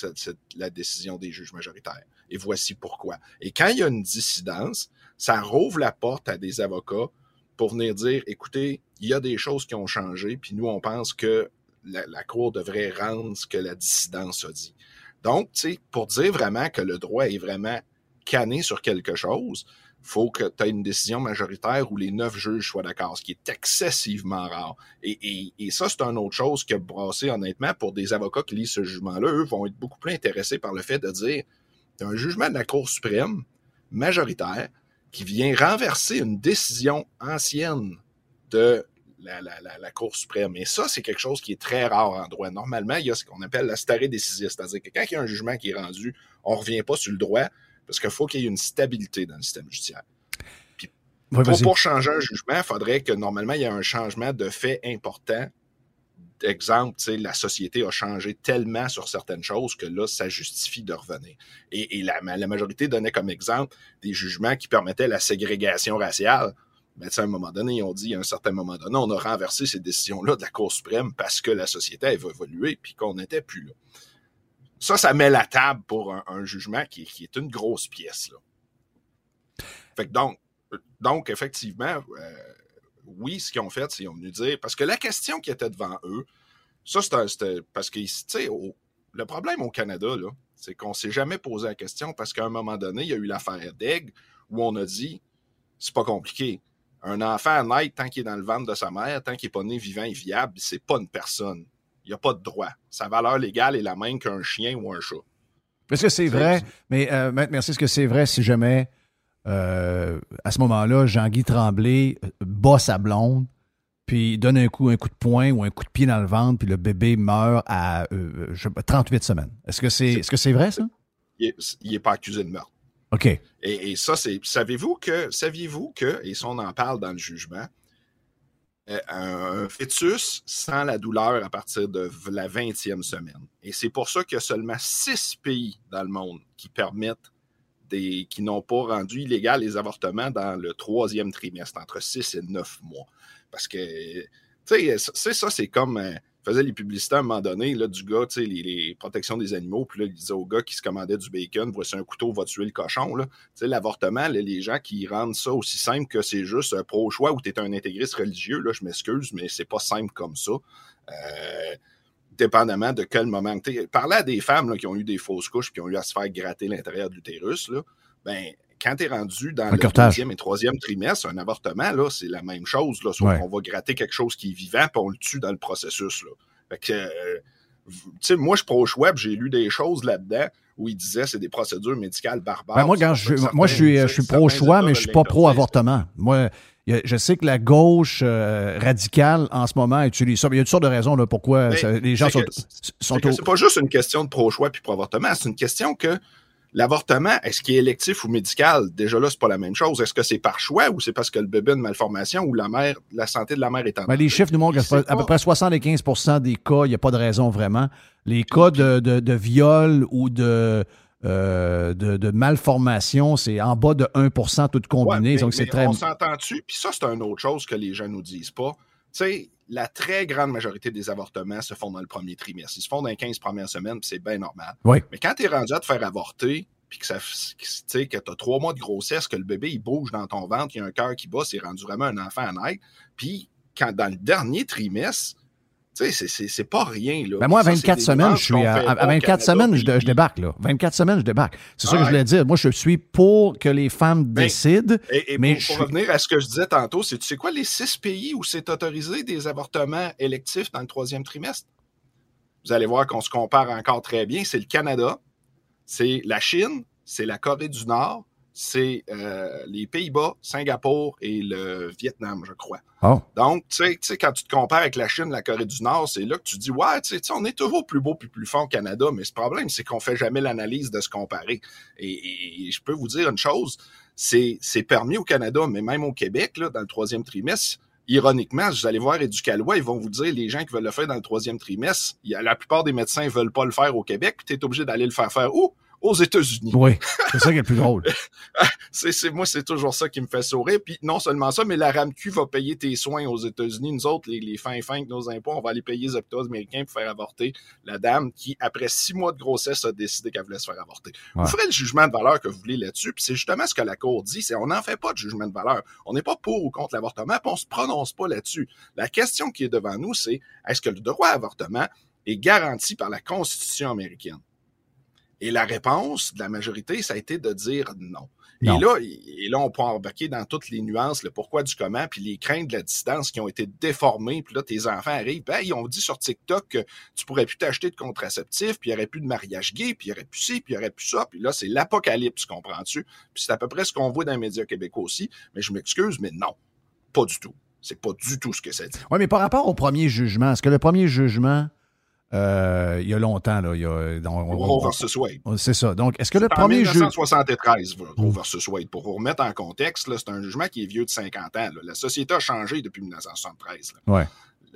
la décision des juges majoritaires. Et voici pourquoi. Et quand il y a une dissidence, ça rouvre la porte à des avocats pour venir dire, écoutez, il y a des choses qui ont changé, puis nous, on pense que la, Cour devrait rendre ce que la dissidence a dit. Donc, tu sais, pour dire vraiment que le droit est vraiment canné sur quelque chose, faut que tu aies une décision majoritaire où les neuf juges soient d'accord, ce qui est excessivement rare. Et, ça, c'est une autre chose que brassé, honnêtement, pour des avocats qui lisent ce jugement-là, eux vont être beaucoup plus intéressés par le fait de dire un jugement de la Cour suprême majoritaire qui vient renverser une décision ancienne de la, la, la, la Cour suprême. Et ça, c'est quelque chose qui est très rare en droit. Normalement, il y a ce qu'on appelle la stare decisis, c'est-à-dire que quand il y a un jugement qui est rendu, on ne revient pas sur le droit, parce qu'il faut qu'il y ait une stabilité dans le système judiciaire. Puis, pour, changer un jugement, il faudrait que normalement, il y ait un changement de fait important. Exemple, la société a changé tellement sur certaines choses que là, ça justifie de revenir. Et, la majorité donnait comme exemple des jugements qui permettaient la ségrégation raciale. Mais tu sais, à un moment donné, on dit, à un certain moment donné, on a renversé ces décisions-là de la Cour suprême parce que la société va évoluer puis qu'on n'était plus là. Ça, ça met la table pour un, jugement qui, est une grosse pièce. Là. Fait que donc, donc effectivement, euh, oui, ce qu'ils ont fait, c'est qu'ils ont venu dire, parce que la question qui était devant eux, ça, c'était parce que, tu sais, le problème au Canada, là, c'est qu'on s'est jamais posé la question parce qu'à un moment donné, il y a eu l'affaire d'Egg où on a dit, c'est pas compliqué. Un enfant à naître, tant qu'il est dans le ventre de sa mère, tant qu'il n'est pas né vivant et viable, c'est pas une personne. Il n'y a pas de droit. Sa valeur légale est la même qu'un chien ou un chat.
Est-ce que c'est vrai? Mais euh, Maître, merci. Est-ce que c'est vrai si jamais, euh, à ce moment-là, Jean-Guy Tremblay euh, bat sa blonde, puis donne un coup, un coup de poing ou un coup de pied dans le ventre, puis le bébé meurt à euh, je sais pas, 38 semaines? Est-ce que c'est est-ce que c'est vrai, ça?
Il n'est pas accusé de meurtre.
OK.
Et, ça, c'est. Savez-vous que, saviez-vous que, et ça, on en parle dans le jugement, euh, un, fœtus sent la douleur à partir de la 20e semaine. Et c'est pour ça qu'il y a seulement six pays dans le monde qui permettent des, qui n'ont pas rendu illégal les avortements dans le troisième trimestre, entre 6 et 9 mois. Parce que, tu sais, ça, c'est comme. Faisait les publicités à un moment donné du gars, tu sais, les, protections des animaux, puis là, il disait au gars qui se commandait du bacon, voici un couteau, va tuer le cochon. Là. Tu sais, l'avortement, les gens qui rendent ça aussi simple que c'est juste pro-choix ou tu es un intégriste religieux, là, je m'excuse, mais c'est pas simple comme ça. Euh, dépendamment de quel moment. Parler à des femmes là, qui ont eu des fausses couches qui ont eu à se faire gratter l'intérieur de l'utérus, là, ben, quand tu es rendu dans le deuxième et troisième trimestre, un avortement, là, c'est la même chose. Là, sauf
Ouais.
qu'on va gratter quelque chose qui est vivant puis on le tue dans le processus. Là. Fait que, euh, moi, je suis puis j'ai lu des choses là-dedans où il disait c'est des procédures médicales barbares.
Ben, moi, quand je, moi, je suis, je suis pro-choix, mais je suis pas pro-avortement. Moi, je sais que la gauche euh, radicale, en ce moment, utilise ça. Il y a toutes sortes de raisons là, pourquoi ça- les gens sont,
que-
sont au-
c'est pas juste une question de pro-choix puis pro-avortement, c'est une question que l'avortement, est-ce qu'il est électif ou médical? Déjà là, c'est pas la même chose. Est-ce que c'est par choix ou c'est parce que le bébé a une malformation ou la mère, la santé de la mère est en
Ben, les chiffres nous montrent qu'à à peu près 75% des cas, il n'y a pas de raison vraiment. Les cas de, de, de viol ou de, euh, de, de malformation, c'est en bas de 1% tout
Ouais,
combiné.
mais-
donc, c'est très.
On s'entend-tu? Puis ça, c'est une autre chose que les gens nous disent pas. Tu sais, la très grande majorité des avortements se font dans le premier trimestre. Ils se font dans les 15 premières semaines, puis c'est bien normal.
Oui.
Mais quand tu es rendu à te faire avorter, puis que f- que, tu que t'as trois mois de grossesse, que le bébé, il bouge dans ton ventre, il y a un cœur qui bat, c'est rendu vraiment un enfant à naître, puis quand dans le dernier trimestre, tu sais, c'est pas rien. Là.
Ben moi, à
Ça,
24
c'est des
semaines, je suis à,
fait
à
pas au
24
Canada,
semaines, je,
puis-
je débarque, là. 24 semaines, je débarque. C'est ça que je voulais dire. Moi, je suis pour que les femmes
Ben,
décident.
Et, et
mais
pour,
je
pour revenir à ce que je disais tantôt, c'est tu sais quoi, les six pays où c'est autorisé des avortements électifs dans le troisième trimestre? Vous allez voir qu'on se compare encore très bien. C'est le Canada, c'est la Chine, c'est la Corée du Nord, c'est euh, les Pays-Bas, Singapour et le Vietnam, je crois.
Oh.
Donc, tu sais- quand tu te compares avec la Chine, la Corée du Nord, c'est là que tu dis, ouais, tu sais, on est toujours plus beau puis plus fort au Canada, mais ce problème, c'est qu'on fait jamais l'analyse de se comparer. Et, je peux vous dire une chose, c'est c'est permis au Canada, mais même au Québec, là, dans le troisième trimestre, ironiquement, vous allez voir Éducalois, ils vont vous dire, les gens qui veulent le faire dans le troisième trimestre, y a, la plupart des médecins ne veulent pas le faire au Québec, puis tu es obligé d'aller le faire faire où? Aux États-Unis.
Oui, c'est ça qui est le plus drôle. [LAUGHS]
C'est, moi, c'est toujours ça qui me fait sourire. Puis non seulement ça, mais la RAMQ va payer tes soins aux États-Unis. Nous autres, les, les fins fins de nos impôts, on va aller payer les hôpitaux américains pour faire avorter la dame qui, après six mois de grossesse, a décidé qu'elle voulait se faire avorter.
Ouais.
Vous ferez le jugement de valeur que vous voulez là-dessus. Puis c'est justement ce que la Cour dit, c'est on n'en fait pas de jugement de valeur. On n'est pas pour ou contre l'avortement, puis on se prononce pas là-dessus. La question qui est devant nous, c'est est-ce que le droit à avortement est garanti par la Constitution américaine? Et la réponse de la majorité, ça a été de dire non.
Non.
Et là, et là, on peut embarquer dans toutes les nuances, le pourquoi du comment, puis les craintes de la distance qui ont été déformées. Puis là, tes enfants arrivent, ben, ils ont dit sur TikTok que tu pourrais plus t'acheter de contraceptifs, puis il n'y aurait plus de mariage gay, puis il n'y aurait plus ci, puis il n'y aurait plus ça. Puis là, c'est l'apocalypse, comprends-tu? Puis c'est à peu près ce qu'on voit dans les médias québécois aussi. Mais je m'excuse, mais non, pas du tout. C'est pas du tout ce que ça dit.
Oui, mais par rapport au premier jugement, est-ce que le premier jugement, euh, il y a longtemps, là, il y a. on-
Roe versus Wade.
C'est ça. Donc, est-ce que le
en
premier jugement.
1973, Roe versus Wade. Pour vous remettre en contexte, c'est un jugement qui est vieux de 50 ans. là. La société a changé depuis 1973. là.
Ouais.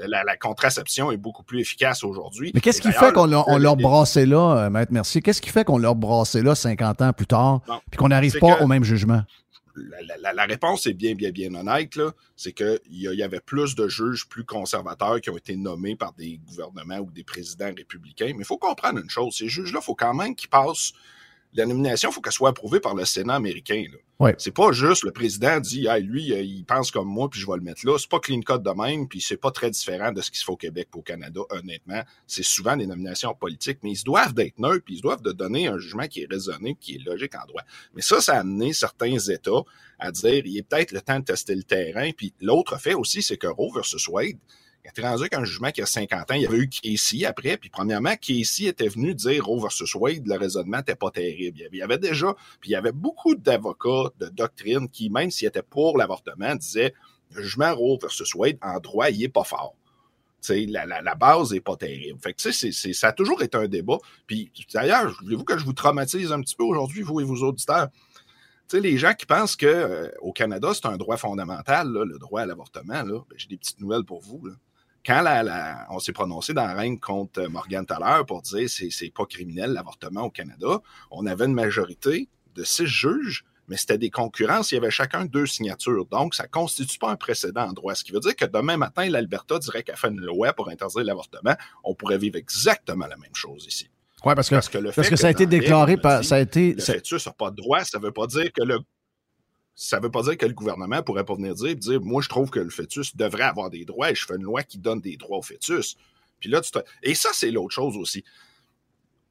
La, la contraception est beaucoup plus efficace aujourd'hui.
Mais qu'est-ce qui fait qu'on leur, brassait là, euh, Maître Mercier? Qu'est-ce qui fait qu'on leur brassait là 50 ans plus tard, puis qu'on n'arrive pas
que-
au même jugement?
La, réponse est bien, bien, bien honnête. C'est qu'il y, y avait plus de juges plus conservateurs qui ont été nommés par des gouvernements ou des présidents républicains. Mais il faut comprendre une chose. Ces juges-là, il faut quand même qu'ils passent... La nomination, il faut qu'elle soit approuvée par le Sénat américain.
Ouais.
C'est pas juste le président dit hey, lui, euh, il pense comme moi, puis je vais le mettre là. C'est pas clean cut de même, puis c'est pas très différent de ce qui se fait au Québec et au Canada, honnêtement. C'est souvent des nominations politiques, mais ils doivent d'être neutres, puis ils doivent de donner un jugement qui est raisonné, qui est logique en droit. Mais ça, ça a amené certains États à dire il est peut-être le temps de tester le terrain. Puis l'autre fait aussi, c'est que Roe versus Wade, était rendu qu'un jugement qui a 50 ans, il y avait eu Casey après. Puis premièrement, Casey était venu dire Roe versus Wade, le raisonnement n'était pas terrible. Il y avait- déjà, puis il y avait beaucoup d'avocats de doctrine qui, même s'ils étaient pour l'avortement, disaient le jugement Roe versus Wade, en droit, il est pas fort. La, la, base est pas terrible. Fait que, ça a toujours été un débat. Puis, d'ailleurs, voulez-vous que je vous traumatise un petit peu aujourd'hui, vous et vos auditeurs? Les gens qui pensent que euh, Canada, c'est un droit fondamental, le droit à l'avortement, ben, j'ai des petites nouvelles pour vous. Quand la, la- on s'est prononcé dans la reine contre Morgan Thaler pour dire c'est c'est pas criminel l'avortement au Canada, on avait une majorité de six juges, mais c'était des concurrences, il y avait chacun deux signatures. Donc, ça constitue pas un précédent en droit. Ce qui veut dire que demain matin, l'Alberta dirait qu'elle fait une loi pour interdire l'avortement. On pourrait vivre exactement la même chose ici.
Oui, parce que,
Parce que le
parce
fait
que ça a
que
été déclaré par. Ça a été.
Le
ça-
fœtus n'a pas de droit, ça veut pas dire que le ça veut pas dire que le gouvernement pourrait pas venir dire, dire moi je trouve que le fœtus devrait avoir des droits et je fais une loi qui donne des droits au fœtus. Puis là tu te- et ça c'est l'autre chose aussi.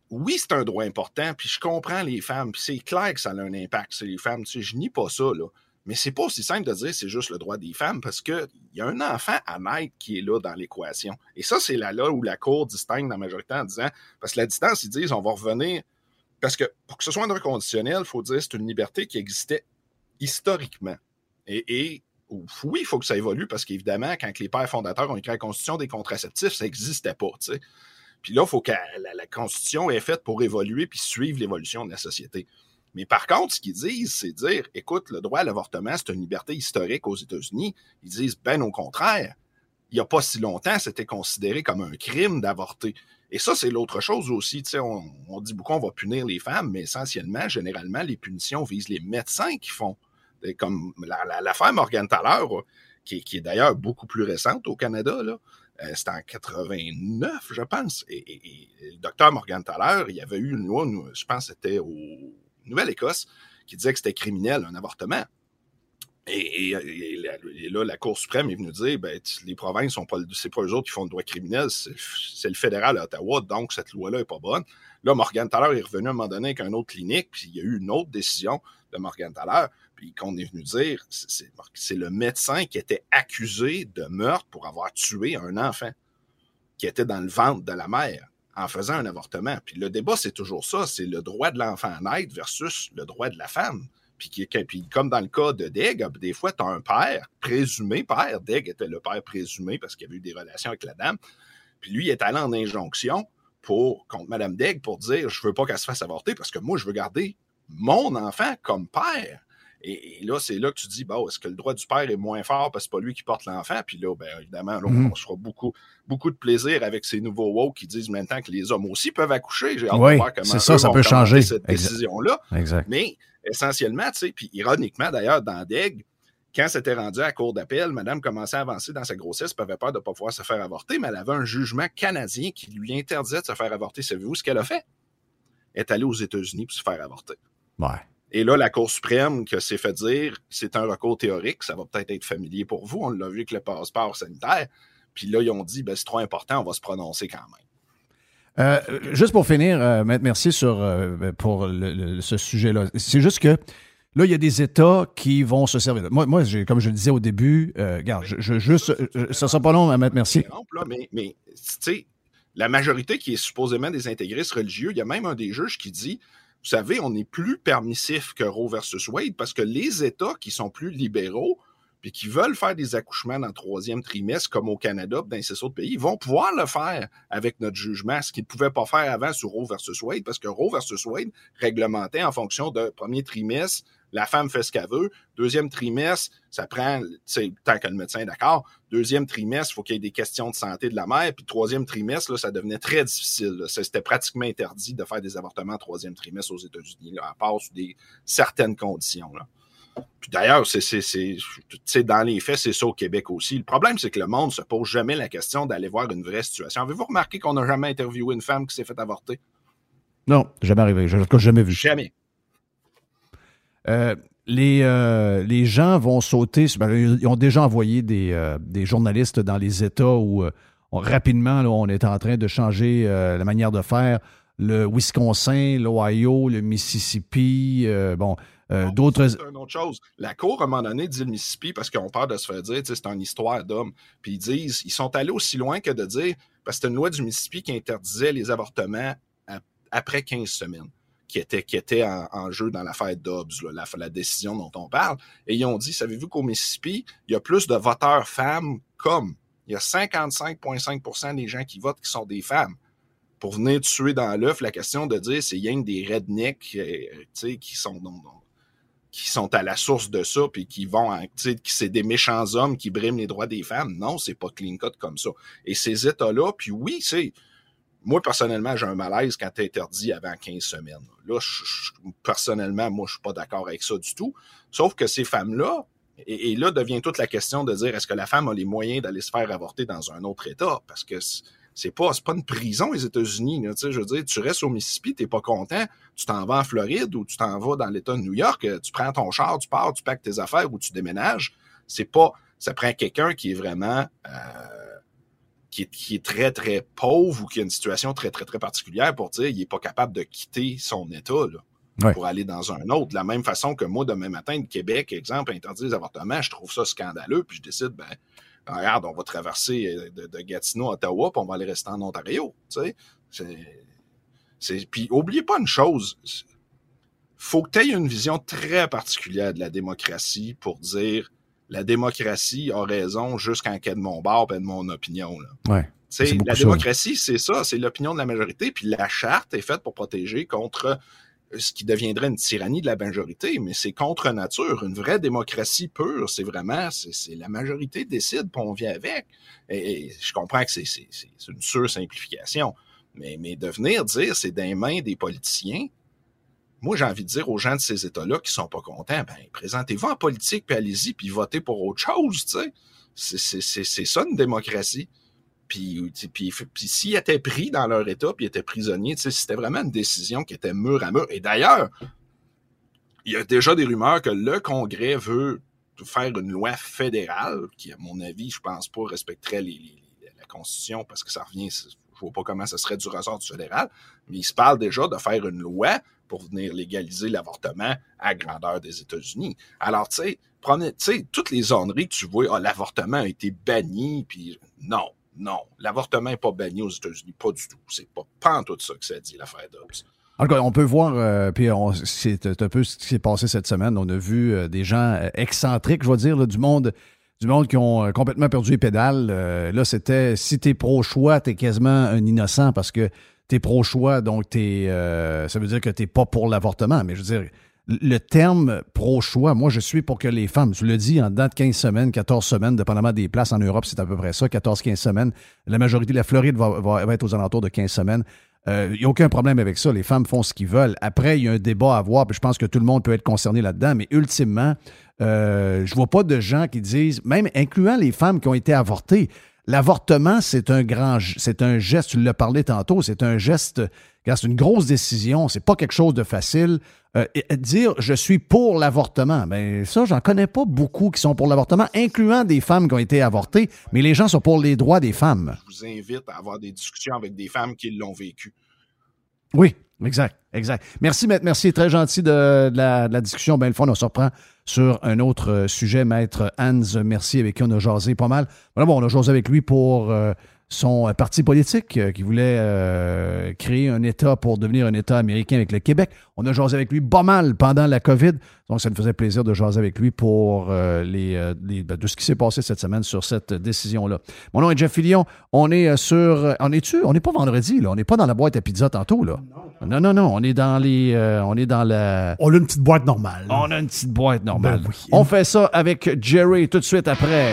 Oui, c'est un droit important, puis je comprends les femmes, puis c'est clair que ça a un impact sur les femmes, tu sais, je nie pas ça là. Mais c'est pas aussi simple de dire c'est juste le droit des femmes parce que il y a un enfant à naître qui est là dans l'équation. Et ça, c'est là, où la Cour distingue la majorité en disant, parce que la distance, ils disent on va revenir parce que pour que ce soit un droit conditionnel, il faut dire c'est une liberté qui existait historiquement. Et, oui, il faut que ça évolue parce qu'évidemment, quand les pères fondateurs ont écrit la Constitution des contraceptifs, ça n'existait pas. Puis là, il faut que la, Constitution est faite pour évoluer puis suivre l'évolution de la société. Mais par contre, ce qu'ils disent, c'est dire, écoute, le droit à l'avortement, c'est une liberté historique aux États-Unis. Ils disent, ben au contraire, il n'y a pas si longtemps, c'était considéré comme un crime d'avorter. Et ça, c'est l'autre chose aussi. On, on dit beaucoup on va punir les femmes, mais essentiellement, généralement, les punitions visent les médecins qui font. Comme la- la- l'affaire Morgan Thaler, qui, est- d'ailleurs beaucoup plus récente au Canada, là. Euh, c'était en 89, je pense. Et, le docteur Morgan Thaler, il y avait eu une loi, je pense que c'était au Nouvelle-Écosse, qui disait que c'était criminel, un avortement. Et là, la Cour suprême est venue dire, ben, les provinces sont pas, c'est pas eux autres qui font le droit criminel, c'est le fédéral à Ottawa, donc cette loi-là est pas bonne. Là, Morgan Thaler est revenu à un moment donné avec une autre clinique, puis il y a eu une autre décision de Morgan Thaler, puis qu'on est venu dire, c'est le médecin qui était accusé de meurtre pour avoir tué un enfant qui était dans le ventre de la mère en faisant un avortement. Puis le débat, c'est toujours ça, c'est le droit de l'enfant à naître versus le droit de la femme. Puis, comme dans le cas de Deg, des fois, tu as un père, présumé père. Deg était le père présumé parce qu'il avait eu des relations avec la dame. Puis lui, est allé en injonction contre Mme Deg pour dire Je veux pas qu'elle se fasse avorter parce que moi, je veux garder mon enfant comme père. Et, là, c'est là que tu dis, bon, est-ce que le droit du père est moins fort parce que c'est pas lui qui porte l'enfant? Puis là, bien évidemment, mm-hmm. on se fera beaucoup, beaucoup de plaisir avec ces nouveaux woke qui disent maintenant que les hommes aussi peuvent accoucher.
J'ai hâte de voir comment c'est ça, ça peut changer
cette décision-là. Mais essentiellement, tu sais, puis ironiquement d'ailleurs, dans Deg, quand c'était rendu à cour d'appel, madame commençait à avancer dans sa grossesse, elle avait peur de ne pas pouvoir se faire avorter, mais elle avait un jugement canadien qui lui interdisait de se faire avorter. Savez-vous ce qu'elle a fait? Elle est allée aux États-Unis pour se faire avorter.
Ouais.
Et là, la Cour suprême que s'est fait dire, c'est un recours théorique, ça va peut-être être familier pour vous, on l'a vu avec le passeport sanitaire. Puis là, ils ont dit, ben, c'est trop important, on va se prononcer quand même.
Euh, juste pour finir, euh, merci sur, euh, pour ce sujet-là. C'est juste que là, il y a des États qui vont se servir. Moi, moi comme je le disais au début, regarde, je, juste, ça ne sera pas long, Maître Merci.
mais, mais tu sais, la majorité qui est supposément des intégristes religieux, il y a même un des juges qui dit vous savez, on est plus permissif que Roe versus Wade parce que les États qui sont plus libéraux puis qui veulent faire des accouchements dans le troisième trimestre, comme au Canada, dans ces autres pays, vont pouvoir le faire avec notre jugement, ce qu'ils ne pouvaient pas faire avant sur Roe versus Wade, parce que Roe versus Wade réglementait en fonction de premier trimestre, la femme fait ce qu'elle veut. Deuxième trimestre, ça prend, tant que le médecin est d'accord. Deuxième trimestre, il faut qu'il y ait des questions de santé de la mère. Puis troisième trimestre, là, ça devenait très difficile. C'était pratiquement interdit de faire des avortements troisième trimestre aux États-Unis, à part sous des certaines conditions. Là. Puis d'ailleurs, c'est, dans les faits, c'est ça au Québec aussi. Le problème, c'est que le monde ne se pose jamais la question d'aller voir une vraie situation. Avez-vous remarqué qu'on n'a jamais interviewé une femme qui s'est fait avorter?
Non, jamais arrivé. Je n'ai jamais vu.
Jamais.
Euh, les, euh, les gens vont sauter. Ben, ils ont déjà envoyé des, euh, des journalistes dans les États où rapidement on est en train de changer la manière de faire. Le Wisconsin, l'Ohio, le Mississippi, bon, d'autres.
C'est une autre chose. La Cour, à un moment donné, dit le Mississippi parce qu'on peur de se faire dire, c'est une histoire d'hommes. Puis ils disent, ils sont allés aussi loin que de dire, parce que c'est une loi du Mississippi qui interdisait les avortements après 15 semaines qui était, qui était en, jeu dans l'affaire Dobbs, la, la, décision dont on parle. Et ils ont dit, savez-vous qu'au Mississippi, il y a plus de voteurs femmes comme. Il y a 55,5% des gens qui votent qui sont des femmes. Pour venir tuer dans l'œuf la question de dire c'est rien des rednecks euh, qui sont qui sont à la source de ça puis qui vont qui c'est des méchants hommes qui briment les droits des femmes. Non, c'est pas clean cut comme ça. Et ces États-là, puis oui, c'est moi, personnellement, j'ai un malaise quand tu interdit avant 15 semaines. Là, personnellement, moi, je suis pas d'accord avec ça du tout. Sauf que ces femmes-là, et, là devient toute la question de dire est-ce que la femme a les moyens d'aller se faire avorter dans un autre État? Parce que c'est pas, pas une prison, les États-Unis. Je veux dire, tu restes au Mississippi, tu n'es pas content, tu t'en vas en Floride ou tu t'en vas dans l'État de New York, tu prends ton char, tu pars, tu packs tes affaires ou tu déménages. C'est pas. Ça prend quelqu'un qui est vraiment. Euh, qui est, très, très pauvre ou qui a une situation très, très, très particulière pour dire qu'il n'est pas capable de quitter son État pour aller dans un autre. De la même façon que moi, demain matin, de Québec, exemple, interdit les avortements, je trouve ça scandaleux, puis je décide, ben, regarde, on va traverser euh, de, Gatineau à Ottawa, puis on va aller rester en Ontario. Tu sais. Puis, oubliez pas une chose, faut que tu aies une vision très particulière de la démocratie pour dire la démocratie a raison jusqu'en cas de mon bar et de mon opinion.
Là.
la démocratie, c'est ça, c'est l'opinion de la majorité, puis la charte est faite pour protéger contre ce qui deviendrait une tyrannie de la majorité, mais c'est contre nature. Une vraie démocratie pure, c'est vraiment, c'est la majorité décide, puis on vient avec. Et, je comprends que c'est une sursimplification, mais, mais de venir dire c'est des mains des politiciens, moi, j'ai envie de dire aux gens de ces États-là qui sont pas contents, ben, présentez-vous en politique, puis allez-y, puis votez pour autre chose, tu sais. C'est ça, une démocratie. Puis, puis, puis s'ils étaient pris dans leur État, puis étaient prisonniers, tu sais, c'était vraiment une décision qui était mur à mur. Et d'ailleurs, il y a déjà des rumeurs que le Congrès veut faire une loi fédérale, qui, à mon avis, je pense pas respecterait la Constitution, parce que ça revient, je vois pas comment ça serait du ressort du fédéral, mais il se parle déjà de faire une loi pour venir légaliser l'avortement à grandeur des États-Unis. Alors, tu sais, prenez, tu sais, toutes les zoneries que tu vois, ah, l'avortement a été banni, puis non, non, l'avortement n'est pas banni aux États-Unis, pas du tout. C'est pas, pas tout ça que ça dit, l'affaire Dobbs.
En tout cas, on peut voir, euh, puis c'est un peu ce qui s'est passé cette semaine. On a vu euh, des gens euh, excentriques, je vais dire, du monde du monde qui ont euh, complètement perdu les pédales. Là, c'était si t'es pro-choix, t'es quasiment un innocent parce que t'es pro-choix, donc t'es, euh, ça veut dire que t'es pas pour l'avortement. Mais je veux dire, le terme pro-choix, moi, je suis pour que les femmes, tu le dis, en date de 15 semaines, 14 semaines, dépendamment des places en Europe, c'est à peu près ça, 14-15 semaines. La majorité de la Floride va, va, être aux alentours de 15 semaines. Il euh, n'y a aucun problème avec ça. Les femmes font ce qu'ils veulent. Après, il y a un débat à avoir, puis je pense que tout le monde peut être concerné là-dedans, mais ultimement, euh, je vois pas de gens qui disent, même incluant les femmes qui ont été avortées, l'avortement, c'est un grand, c'est un geste, tu l'as parlé tantôt, c'est un geste, c'est une grosse décision, c'est pas quelque chose de facile. Euh, dire je suis pour l'avortement, ben ça, j'en connais pas beaucoup qui sont pour l'avortement, incluant des femmes qui ont été avortées, mais les gens sont pour les droits des femmes.
Je vous invite à avoir des discussions avec des femmes qui l'ont vécu.
Oui, exact, exact. Merci, maître. Merci, très gentil de, la, discussion. Ben, le fond, on se reprend sur un autre euh, sujet. Maître Hans, merci, avec qui on a jasé pas mal. Voilà, bon, on a jasé avec lui pour euh, son parti politique euh, qui voulait euh, créer un État pour devenir un État américain avec le Québec. On a jasé avec lui pas mal pendant la COVID. Donc, ça nous faisait plaisir de jaser avec lui pour euh, les, les ben, de ce qui s'est passé cette semaine sur cette décision-là. Mon nom est Jeff Fillion. On est sur. On est-tu? On n'est pas vendredi, là. On n'est pas dans la boîte à pizza tantôt, là. Non, non, non. On est dans les. on est dans la.
On a une petite boîte normale.
On a une petite boîte normale. Ben on fait ça avec Jerry tout de suite après.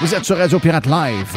Vous êtes sur Radio Pirate Live.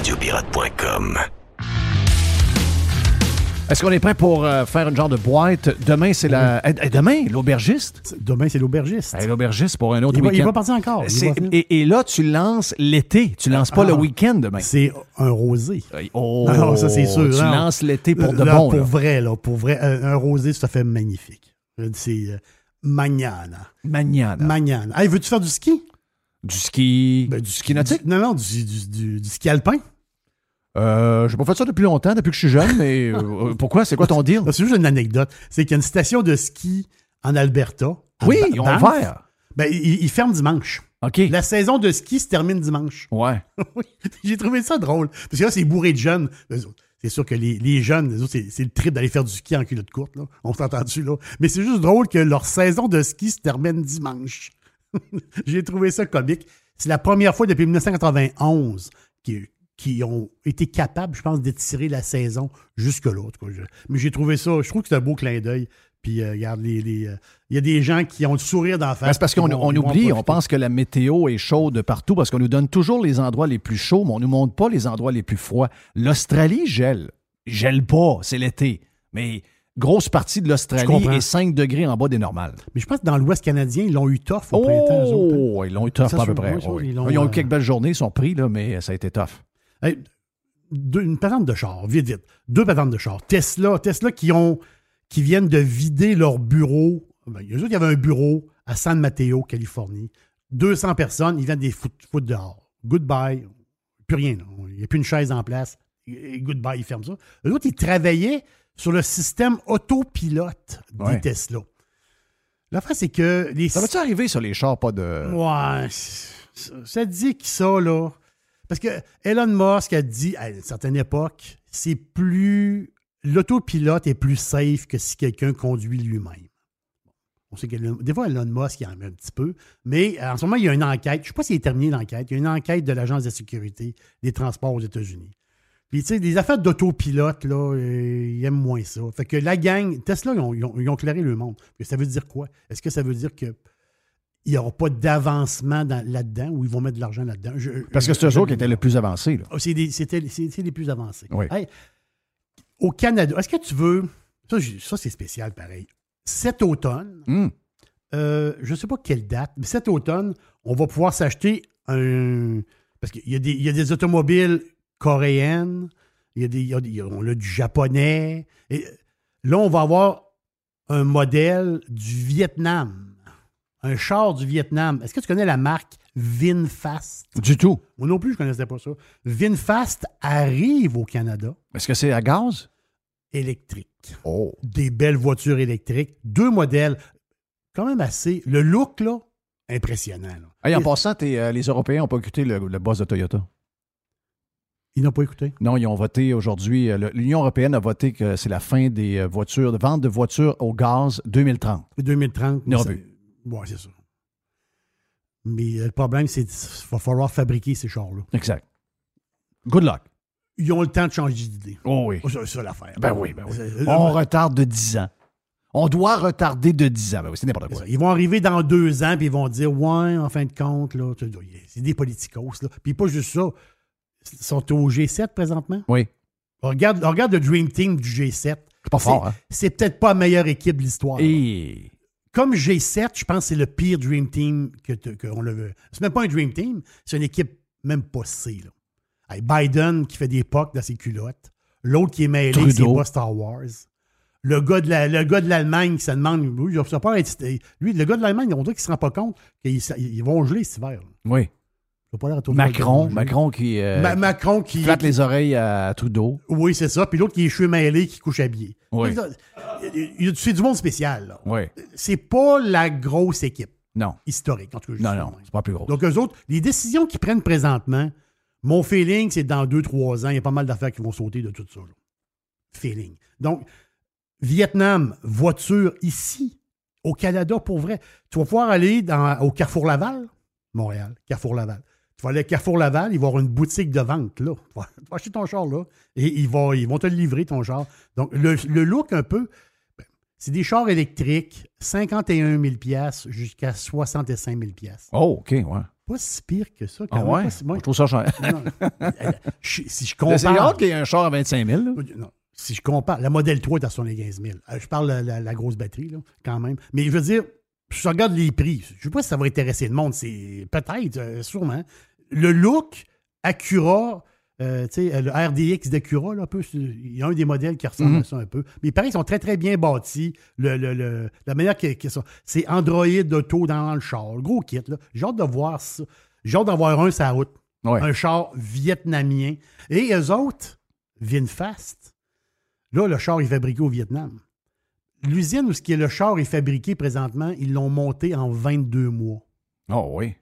radiopirate.com.
Est-ce qu'on est prêt pour euh, faire une genre de boîte? Demain, c'est la. Eh, eh, demain, l'aubergiste?
Demain, c'est l'aubergiste.
Eh, l'aubergiste pour un autre
il
week-end.
il va partir encore.
Et, là, tu lances l'été. Tu lances pas le ah. week-end demain.
C'est un rosé.
Oh, non, ça, c'est sûr. Tu lances l'été pour de bon.
Pour vrai, là. Pour vrai. Un, rosé, ça fait magnifique. C'est euh, Magnana.
Magnana.
Magnana. Hey, veux-tu faire du ski?
Du ski. Ben, du ski nautique?
non, non, du, du, du, ski alpin.
Euh, j'ai pas fait ça depuis longtemps, depuis que je suis jeune, mais euh, pourquoi? C'est quoi ton deal?
C'est juste une anecdote. C'est qu'il y a une station de ski en Alberta.
Oui, ils ont ouvert.
Ben, ils, ferment dimanche.
OK.
La saison de ski se termine dimanche.
Ouais. [LAUGHS]
oui. J'ai trouvé ça drôle. Parce que là, c'est bourré de jeunes. C'est sûr que les, les jeunes, c'est le trip d'aller faire du ski en culotte courte. Là. On s'entend dessus, là? Mais c'est juste drôle que leur saison de ski se termine dimanche. [LAUGHS] J'ai trouvé ça comique. C'est la première fois depuis 1991 qui, ont été capables, je pense, d'étirer la saison jusque l'autre. Mais j'ai trouvé ça, je trouve que c'est un beau clin d'œil. Puis, euh, regarde, les, euh, il y a des gens qui ont le sourire d'en face.
Ben, c'est parce qu'on on oublie, on pense que la météo est chaude partout parce qu'on nous donne toujours les endroits les plus chauds, mais on ne nous montre pas les endroits les plus froids. L'Australie gèle. Gèle pas, c'est l'été. Mais grosse partie de l'Australie est 5 degrés en bas des normales.
Mais je pense que dans l'Ouest canadien, ils l'ont eu tough au printemps.
Oh, ils l'ont eu tough à peu près. ils, ont, eu euh, quelques belles journées, ils sont pris, là, mais ça a été tough.
une patente de char, vite, vite. Deux patentes de char. Tesla, Tesla qui, ont, qui viennent de vider leur bureau. Ben, il y a il y avait un bureau à San Mateo, Californie. 200 personnes, ils viennent des foutre dehors. Goodbye. Plus rien. Il n'y a plus une chaise en place. Goodbye, ils ferment ça. Eux autres, ils travaillaient sur le système autopilote des Tesla. L'affaire, c'est que les.
Ça va-tu arriver sur les chars, pas de.
Ouais. Ça dit que ça, là. Parce que Elon Musk a dit à une certaine époque, c'est plus. L'autopilote est plus safe que si quelqu'un conduit lui-même. On sait que des fois, Elon Musk, il en met un petit peu. Mais en ce moment, il y a une enquête. Je ne sais pas s'il est terminé l'enquête. Il y a une enquête de l'Agence de sécurité des transports aux États-Unis Puis, tu sais, les affaires d'autopilote, là, euh, ils aiment moins ça. Fait que la gang, Tesla, ils ont, ils ont, ils ont clairé le monde. Ça veut dire quoi? Est-ce que ça veut dire que il n'y aura pas d'avancement dans- là-dedans ou ils vont mettre de l'argent là-dedans? Je-
Parce que c'est eux qui étaient le plus
c'est des- C'était les plus avancés.
Oui.
Hey, au Canada, est-ce que tu veux. Ça, ça, c'est spécial pareil. Cet automne,
Hum.
euh, je ne sais pas quelle date, mais cet automne, on va pouvoir s'acheter un. Parce qu'il y, a des- il y a des automobiles coréennes, il y a des, il y a des- on a du japonais. Et là, on va avoir un modèle du Vietnam. Un char du Vietnam. Est-ce que tu connais la marque VinFast?
Du tout.
Moi non plus, je ne connaissais pas ça. VinFast arrive au Canada
Est-ce que c'est à gaz?
électrique.
Oh.
Des belles voitures électriques. Deux modèles. Quand même assez. Le look, là, impressionnant. là.
Hey, en
Et-
passant, euh, les Européens n'ont pas écouté le, le boss de Toyota.
Ils n'ont pas écouté?
Non, ils ont voté aujourd'hui. euh, L'Union européenne a voté que c'est la fin des euh, voitures, de vente de voitures au gaz 2030.
2030.
Non,
Ouais, c'est ça. Mais euh, le problème, c'est qu'il va falloir fabriquer ces chars-là.
Exact. Good luck.
Ils ont le temps de changer d'idée.
Oh oui.
C'est ça l'affaire.
Ben oui, ben oui. On retarde de 10 ans. On doit retarder de 10 ans. Ben oui, c'est n'importe quoi.
Ils vont arriver dans deux ans, puis ils vont dire Ouais, en fin de compte, là, c'est des politicos. Là. Puis pas juste ça. Sont au G7 présentement?
Oui.
Regarde, regarde le Dream Team du G7.
C'est pas fort, hein?
C'est peut-être pas la meilleure équipe de l'histoire.
Et.
Comme G7, je pense que c'est le pire Dream Team que qu'on le veut. C'est même pas un Dream Team, c'est une équipe même pas C. Là. Hey, Biden qui fait des pocs dans ses culottes. L'autre qui est mêlé, c'est pas Star Wars. Le gars de la- le gars de l'Allemagne qui se demande, ça peut pas être- lui, le gars de l'Allemagne, on dirait qu'il se rend pas compte qu'ils ils vont geler cet hiver. là.
Oui.
Va pas l'air
Macron. Macron qui euh,
Ma- Macron qui.
flatte les oreilles à Trudeau.
Oui, c'est ça. Puis l'autre qui est cheveux mêlés, qui couche habillé.
Oui.
Il y a- C'est du monde spécial. là.
Oui.
C'est pas la grosse équipe
Non.
historique. En tout cas, je
Non, non, c'est pas plus gros.
Donc, eux autres, les décisions qu'ils prennent présentement, mon feeling, c'est dans deux, trois ans, il y a pas mal d'affaires qui vont sauter de tout ça. là. Feeling. Donc, Vietnam, voiture ici, au Canada, pour vrai. Tu vas pouvoir aller dans- au Carrefour Laval, Montréal, Carrefour Laval. Tu vas aller à Carrefour Laval, ils vont avoir une boutique de vente, là. Tu vas, acheter ton char, là, et ils vont, ils vont te le livrer, ton char. Donc, le, le look, un peu, ben, c'est des chars électriques, 51 000 jusqu'à 65 000
Oh, OK, ouais.
pas si pire que ça.
Ah
quand
ouais?
pas si- moi,
Je trouve ça cher.
non, [LAUGHS] je- si je
C'est
compare.
rare qu'il y ait un char à 25 000. là.
Non, si je compare, la modèle 3 est à 75 000. Euh, Je parle de la, la grosse batterie, là, quand même. Mais je veux dire, je regarde les prix. Je ne sais pas si ça va intéresser le monde. C'est peut-être, euh, sûrement. Le look Acura, euh, tu sais, le RDX d'Acura, un peu, il y a un des modèles qui ressemble
Mhm.
à ça un peu. Mais pareil, ils sont très, très bien bâtis. Le, le- le- la manière qu'ils sont, c'est Android Auto dans le char. Le gros kit, là. J'ai hâte de voir ça. J'ai hâte d'en voir un sur la route.
Ouais.
Un char vietnamien. Et eux autres, VinFast, là, le char est fabriqué au Vietnam. L'usine où ce qui est le char est fabriqué présentement, ils l'ont monté en 22 mois.
Oh, oui.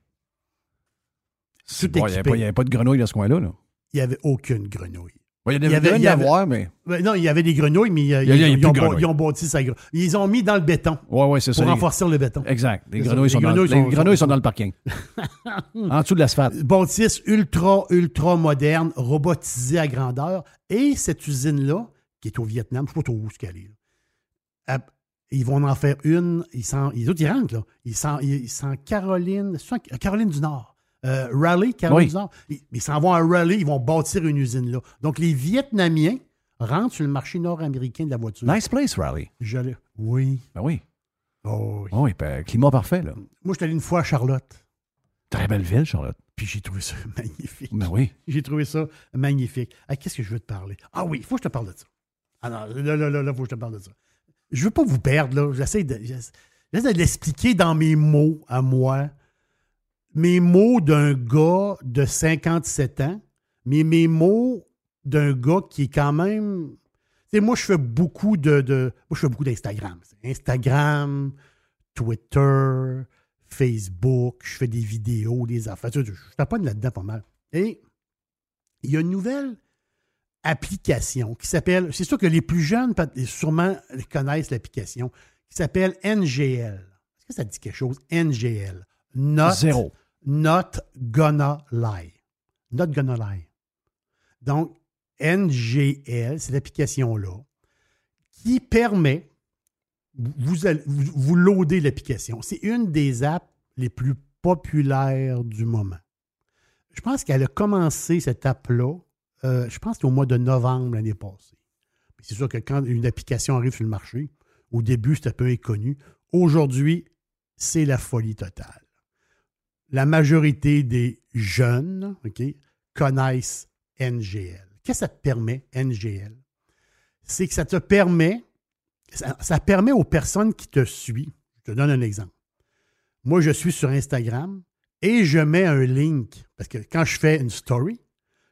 Il n'y avait, pas de grenouilles dans ce coin-là. là.
Il n'y avait aucune grenouille.
Il y
avait-
il
y avait-
avoir, mais.
Non, il y avait des grenouilles, mais
Il il
ils, ont,
grenouilles.
ils ont bâti sa grenouille. Ils ont mis dans le béton
Ouais, ouais, c'est
pour
ça.
renforcer le béton.
Exact. Les grenouilles,
Les
sont, dans,
grenouilles
les
sont-
grenouilles
sont-
sont dans le parking. [LAUGHS] en dessous de l'asphalte.
bâtisse ultra, ultra moderne, robotisée à grandeur. Et cette usine-là, qui est au Vietnam, je ne sais pas trop où ce qu'elle est. ils vont en faire une. Ils sont, les autres, ils rentrent, là. Ils sont, ils sont Caroline, Caroline du Nord. Euh, Raleigh, Caroline
Oui.
du Nord. Ils s'en vont à Raleigh, ils vont bâtir une usine là. Donc, les Vietnamiens rentrent sur le marché nord-américain de la voiture.
Nice place, Raleigh.
Je Oui.
Ben oui.
Oh, oui.
Oh, oui, ben, climat parfait, là.
Moi, je suis allé une fois à Charlotte,
Très belle ville, Charlotte.
puis j'ai trouvé ça [LAUGHS] magnifique.
Ben oui.
J'ai trouvé ça magnifique. Ah, Qu'est-ce que je veux te parler? Ah oui, il faut que je te parle de ça. Ah non, là, là, là, là, faut que je te parle de ça. Je veux pas vous perdre, là. J'essaie de, de l'expliquer dans mes mots à moi. Mes mots d'un gars de 57 ans, mais mes mots d'un gars qui est quand même. Tu sais, moi, je fais beaucoup de. de- moi, je fais beaucoup d'Instagram. Instagram, Twitter, Facebook, je fais des vidéos, des affaires. Je, je taponne là-dedans pas mal. Et il y a une nouvelle application qui s'appelle, c'est sûr que les plus jeunes sûrement connaissent l'application, qui s'appelle NGL. Est-ce que ça dit quelque chose? NGL. Not,
Zéro.
Not gonna lie. Not gonna lie. Donc, NGL, cette application-là, qui permet, vous, vous, l'application. C'est une des apps les plus populaires du moment. Je pense qu'elle a commencé cette app-là, euh, je pense que c'était au mois de novembre l'année passée. C'est sûr que quand une application arrive sur le marché, au début, c'était un peu inconnu. Aujourd'hui, c'est la folie totale. La majorité des jeunes connaissent NGL. Qu'est-ce que ça te permet, NGL? C'est que ça te permet, ça, permet aux personnes qui te suivent, je te donne un exemple. Moi, je suis sur Instagram et je mets un link, parce que quand je fais une story,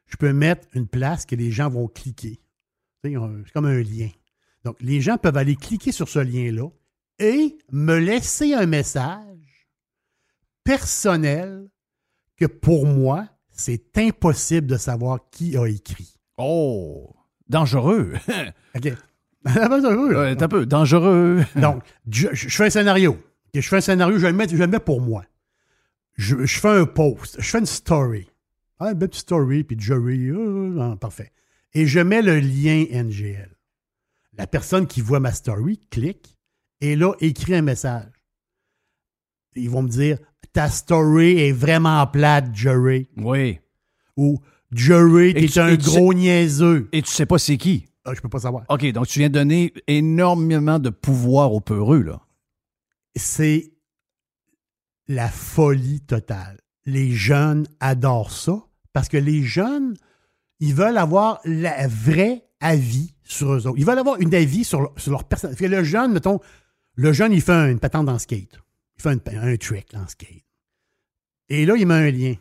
je peux mettre une place que les gens vont cliquer. C'est comme un lien. Donc, les gens peuvent aller cliquer sur ce lien-là et me laisser un message personnel que pour moi, c'est impossible de savoir qui a écrit.
Oh, dangereux. [LAUGHS]
OK. [LAUGHS] Dangereux,
un peu. [LAUGHS]
Donc, je, je fais un scénario. Je fais un scénario, je le mets, je le mets pour moi. Je, je fais un post, je fais une story. Ah, une petite story, puis Jerry, euh, ah, parfait. Et je mets le lien NGL. La personne qui voit ma story clique et là, écrit un message. Ils vont me dire Ta story est vraiment plate, Jerry.
Oui.
Ou Jerry, t'es
tu-
un
tu
gros niaiseux.
Et tu sais pas c'est qui.
Ah, je peux pas savoir.
OK, donc tu viens de donner énormément de pouvoir aux peureux, là.
c'est la folie totale. Les jeunes adorent ça parce que les jeunes, ils veulent avoir le vrai avis sur eux autres. Ils veulent avoir une avis sur, leur- sur leur le jeune, mettons, le jeune, il fait une patente en skate. Il fait une- un trick en skate. Et là, il met un lien.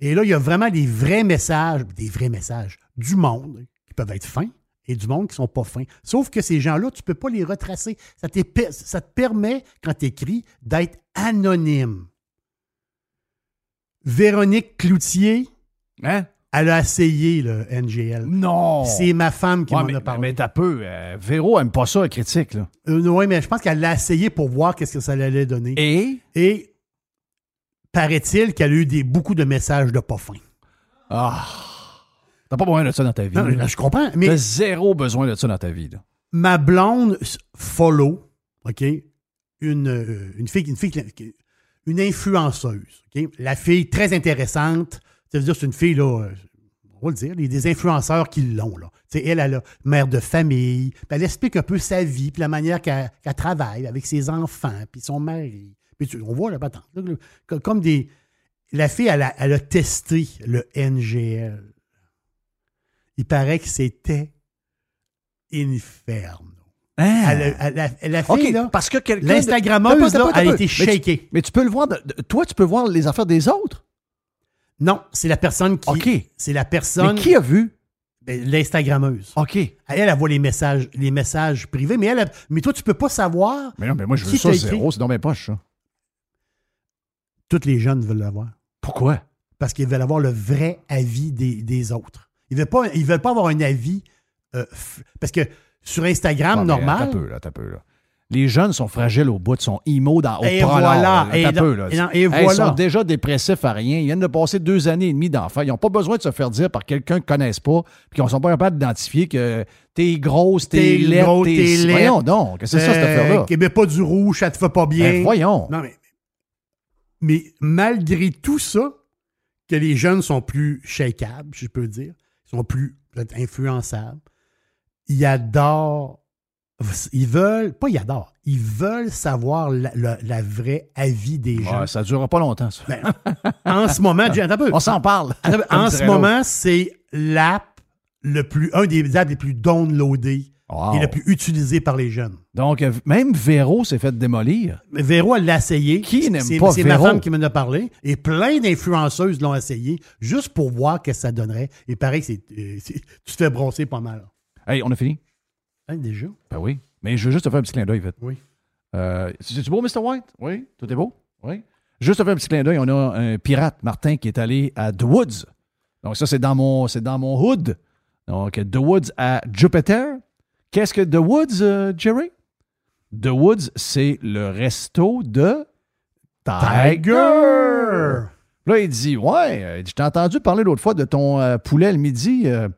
Et là, il y a vraiment des vrais messages, des vrais messages du monde qui peuvent être fins et du monde qui sont pas fins. Sauf que ces gens-là, tu peux pas les retracer. Ça, ça te permet, quand tu écris, d'être anonyme. Véronique Cloutier,
Hein?
Elle a essayé le NGL.
Non!
C'est ma femme qui
Ouais,
m'en a parlé.
mais t'as peu. euh, Véro aime pas ça, la critique, là.
oui, mais je pense qu'elle l'a essayé pour voir qu'est-ce que ça allait donner.
Et?
Et paraît-il qu'elle a eu des, beaucoup de messages de pas fins.
Ah! T'as pas besoin de ça dans ta vie.
Non,
là.
je comprends, mais
T'as zéro besoin de ça dans ta vie, là.
ma blonde follow, OK, une, euh, une fille, une fille, qui- une influenceuse, OK? La fille très intéressante, ça veut dire c'est une fille, là, euh, on va le dire, il y a des influenceurs qui l'ont, là. Elle, elle a mère de famille, puis elle explique un peu sa vie, puis la manière qu'elle travaille avec ses enfants, puis son mari. Puis tu- on voit la patente, comme des... La fille, elle a, elle a testé le NGL. Il paraît que c'était infernal.
Hein?
Elle a- elle la fille, là,
parce que
l'Instagrammeuse, elle a été
mais tu-
shakée.
Mais tu peux le voir... de- de- toi, tu peux voir les affaires des autres?
Non, c'est la personne qui.
OK.
C'est la personne.
Mais qui a vu?
Ben, L'Instagrammeuse.
OK.
Elle, elle voit les messages, les messages privés, mais elle, elle- mais toi, tu peux pas savoir.
Mais non, mais moi, je veux ça zéro. C'est dans mes poches, ça.
Toutes les jeunes veulent l'avoir.
Pourquoi?
Parce qu'ils veulent avoir le vrai avis des, des autres. Ils veulent pas, ils veulent pas avoir un avis. euh, parce que sur Instagram, normal.
Un peu, là, peu, là. Les jeunes sont fragiles au bout, sont imo dans au
Et voilà,
là.
et
peu, là.
et dans- et
Hey, Ils sont déjà dépressifs à rien. Ils viennent de passer deux années et demie d'enfants. Ils n'ont pas besoin de se faire dire par quelqu'un qu'ils ne connaissent pas puis qu'ils ne sont pas capables d'identifier que t'es grosse, t'es laide, t'es... Voyons donc, que c'est ça, cette
euh,
affaire-là?
qui met pas du rouge, ça te fait pas bien.
Ben, voyons.
Non, mais, mais malgré tout ça, que les jeunes sont plus shakables, si je peux dire, sont plus influençables, ils adorent, ils veulent, pas ils adorent, ils veulent savoir la, la- la vraie avis des gens.
Ouais, ça ne durera pas longtemps, ça.
Ben, en ce moment, attends un peu.
On s'en parle.
Peu. [LAUGHS] En ce moment, c'est l'app le plus, un des apps les plus downloadés
Wow.
et le plus utilisé par les jeunes.
Donc, euh, même Véro s'est fait démolir.
Véro, elle l'a essayé.
Qui n'aime pas
C'est ma femme qui m'en a parlé. Et plein d'influenceuses l'ont essayé juste pour voir ce que ça donnerait. Et pareil, c'est, euh, tu te fais brosser pas mal.
Hey, on a fini?
Hein, déjà?
Ben oui. Mais je veux juste te faire un petit clin d'œil, vite.
Oui.
Euh, C'est-tu beau, Mr. White? Oui. Tout est beau? Oui. Juste te faire un petit clin d'œil, on a un pirate, Martin, qui est allé à The Woods. Donc, ça, c'est dans mon, c'est dans mon hood. Donc, The Woods à Jupiter. Qu'est-ce que The Woods, euh, Jerry? The Woods, c'est le resto de Tiger. Là, il dit Ouais, euh, je t'ai entendu parler l'autre fois de ton euh, poulet le midi. euh,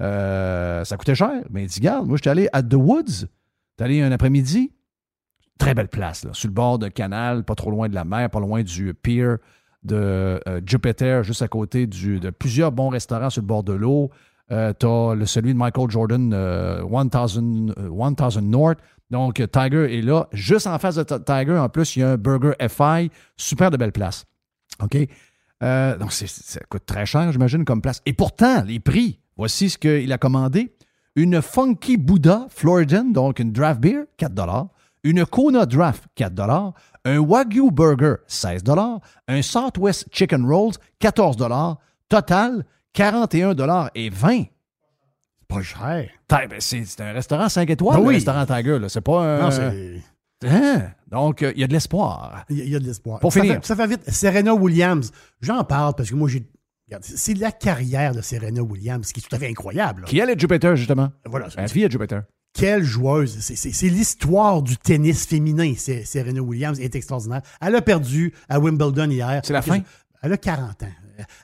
Euh, ça coûtait cher. Mais il dit, regarde, moi, j'étais allé à The Woods. T'es allé un après-midi. Très belle place, là, sur le bord d'un canal, pas trop loin de la mer, pas loin du pier de euh, Jupiter, juste à côté de plusieurs bons restaurants sur le bord de l'eau. Euh, t'as le, celui de Michael Jordan, euh, 1000, euh, 1000 North. Donc, Tiger est là. Juste en face de Tiger, en plus, il y a un Burger FI. Super de belle place. OK? Donc, ça coûte très cher, j'imagine, comme place. Et pourtant, les prix, voici ce qu'il a commandé. Une Funky Buddha Floridan, donc une draft beer, 4 Une Kona Draft, 4 Un Wagyu Burger, 16 Un Southwest Chicken Rolls, 14 Total, 41 et 20
Pas cher.
Ben, C'est un restaurant 5 étoiles,
Ben
le
oui.
restaurant Tiger. C'est pas un.
Non, c'est.
Hein? Donc, euh, il y a de l'espoir.
Il y, a- il y a de l'espoir.
Pour
ça
finir.
Fait, ça fait vite. Serena Williams, j'en parle parce que moi, j'ai. C'est la carrière de Serena Williams qui est tout à fait incroyable. là.
Qui est Jupiter, justement?
Voilà.
La fille à Jupiter.
Quelle joueuse. C'est- l'histoire du tennis féminin, Serena Williams. Elle est extraordinaire. Elle a perdu à Wimbledon hier.
C'est la fin?
Elle a 40 ans.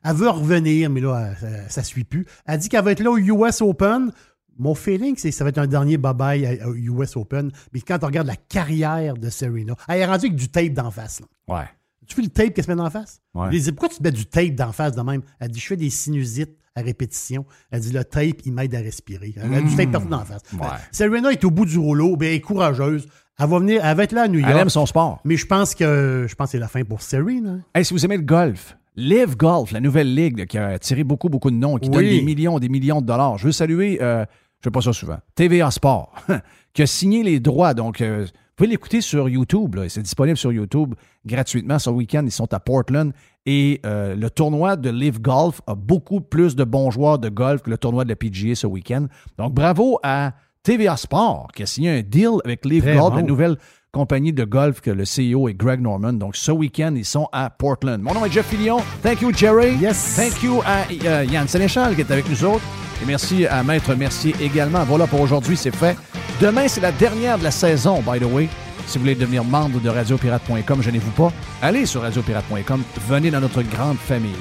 Elle veut revenir, mais là, ça- ça ne suit plus. Elle dit qu'elle va être là au US Open. Mon feeling, c'est que ça va être un dernier bye-bye au US Open. Mais quand on regarde la carrière de Serena, elle est rendue avec du tape d'en face. là.
Ouais.
Tu vu le tape qu'elle se met d'en face?
Ouais.
Je lui dis, pourquoi tu te mets du tape d'en face de même? Elle dit, je fais des sinusites à répétition. Elle dit, le tape, il m'aide à respirer. Elle a du tape partout d'en face.
Ouais.
Serena est au bout du rouleau, bien, elle est courageuse. Elle va venir, elle va être là à New York.
Elle aime son sport.
Mais je pense que je pense que c'est la fin pour Serena.
Hey, si vous aimez le golf, Live Golf, la nouvelle ligue là, qui a attiré beaucoup, beaucoup de noms, qui
Oui.
donne des millions, des millions de dollars. Je veux saluer, euh, je ne fais pas ça souvent, TVA Sport, [LAUGHS] qui a signé les droits. Donc, euh, pouvez l'écouter sur YouTube. C'est disponible sur YouTube gratuitement. Ce week-end, ils sont à Portland. Et euh, le tournoi de Live Golf a beaucoup plus de bons joueurs de golf que le tournoi de la PGA ce week-end. Donc, bravo à TVA Sport qui a signé un deal avec Live Golf,
bon.
la nouvelle compagnie de golf que le CEO est Greg Norman. Donc, ce week-end, ils sont à Portland. Mon nom est Jeff Fillion. Thank you, Jerry.
Yes.
Thank you à euh, Yann Sénéchal qui est avec nous autres. Et merci à Maître Mercier également. Voilà pour aujourd'hui, c'est fait. Demain, c'est la dernière de la saison, by the way. Si vous voulez devenir membre de radiopirate.com, gênez-vous pas. Allez sur radiopirate.com. Venez dans notre grande famille.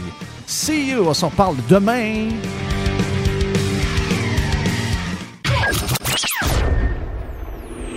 See you. On s'en parle demain.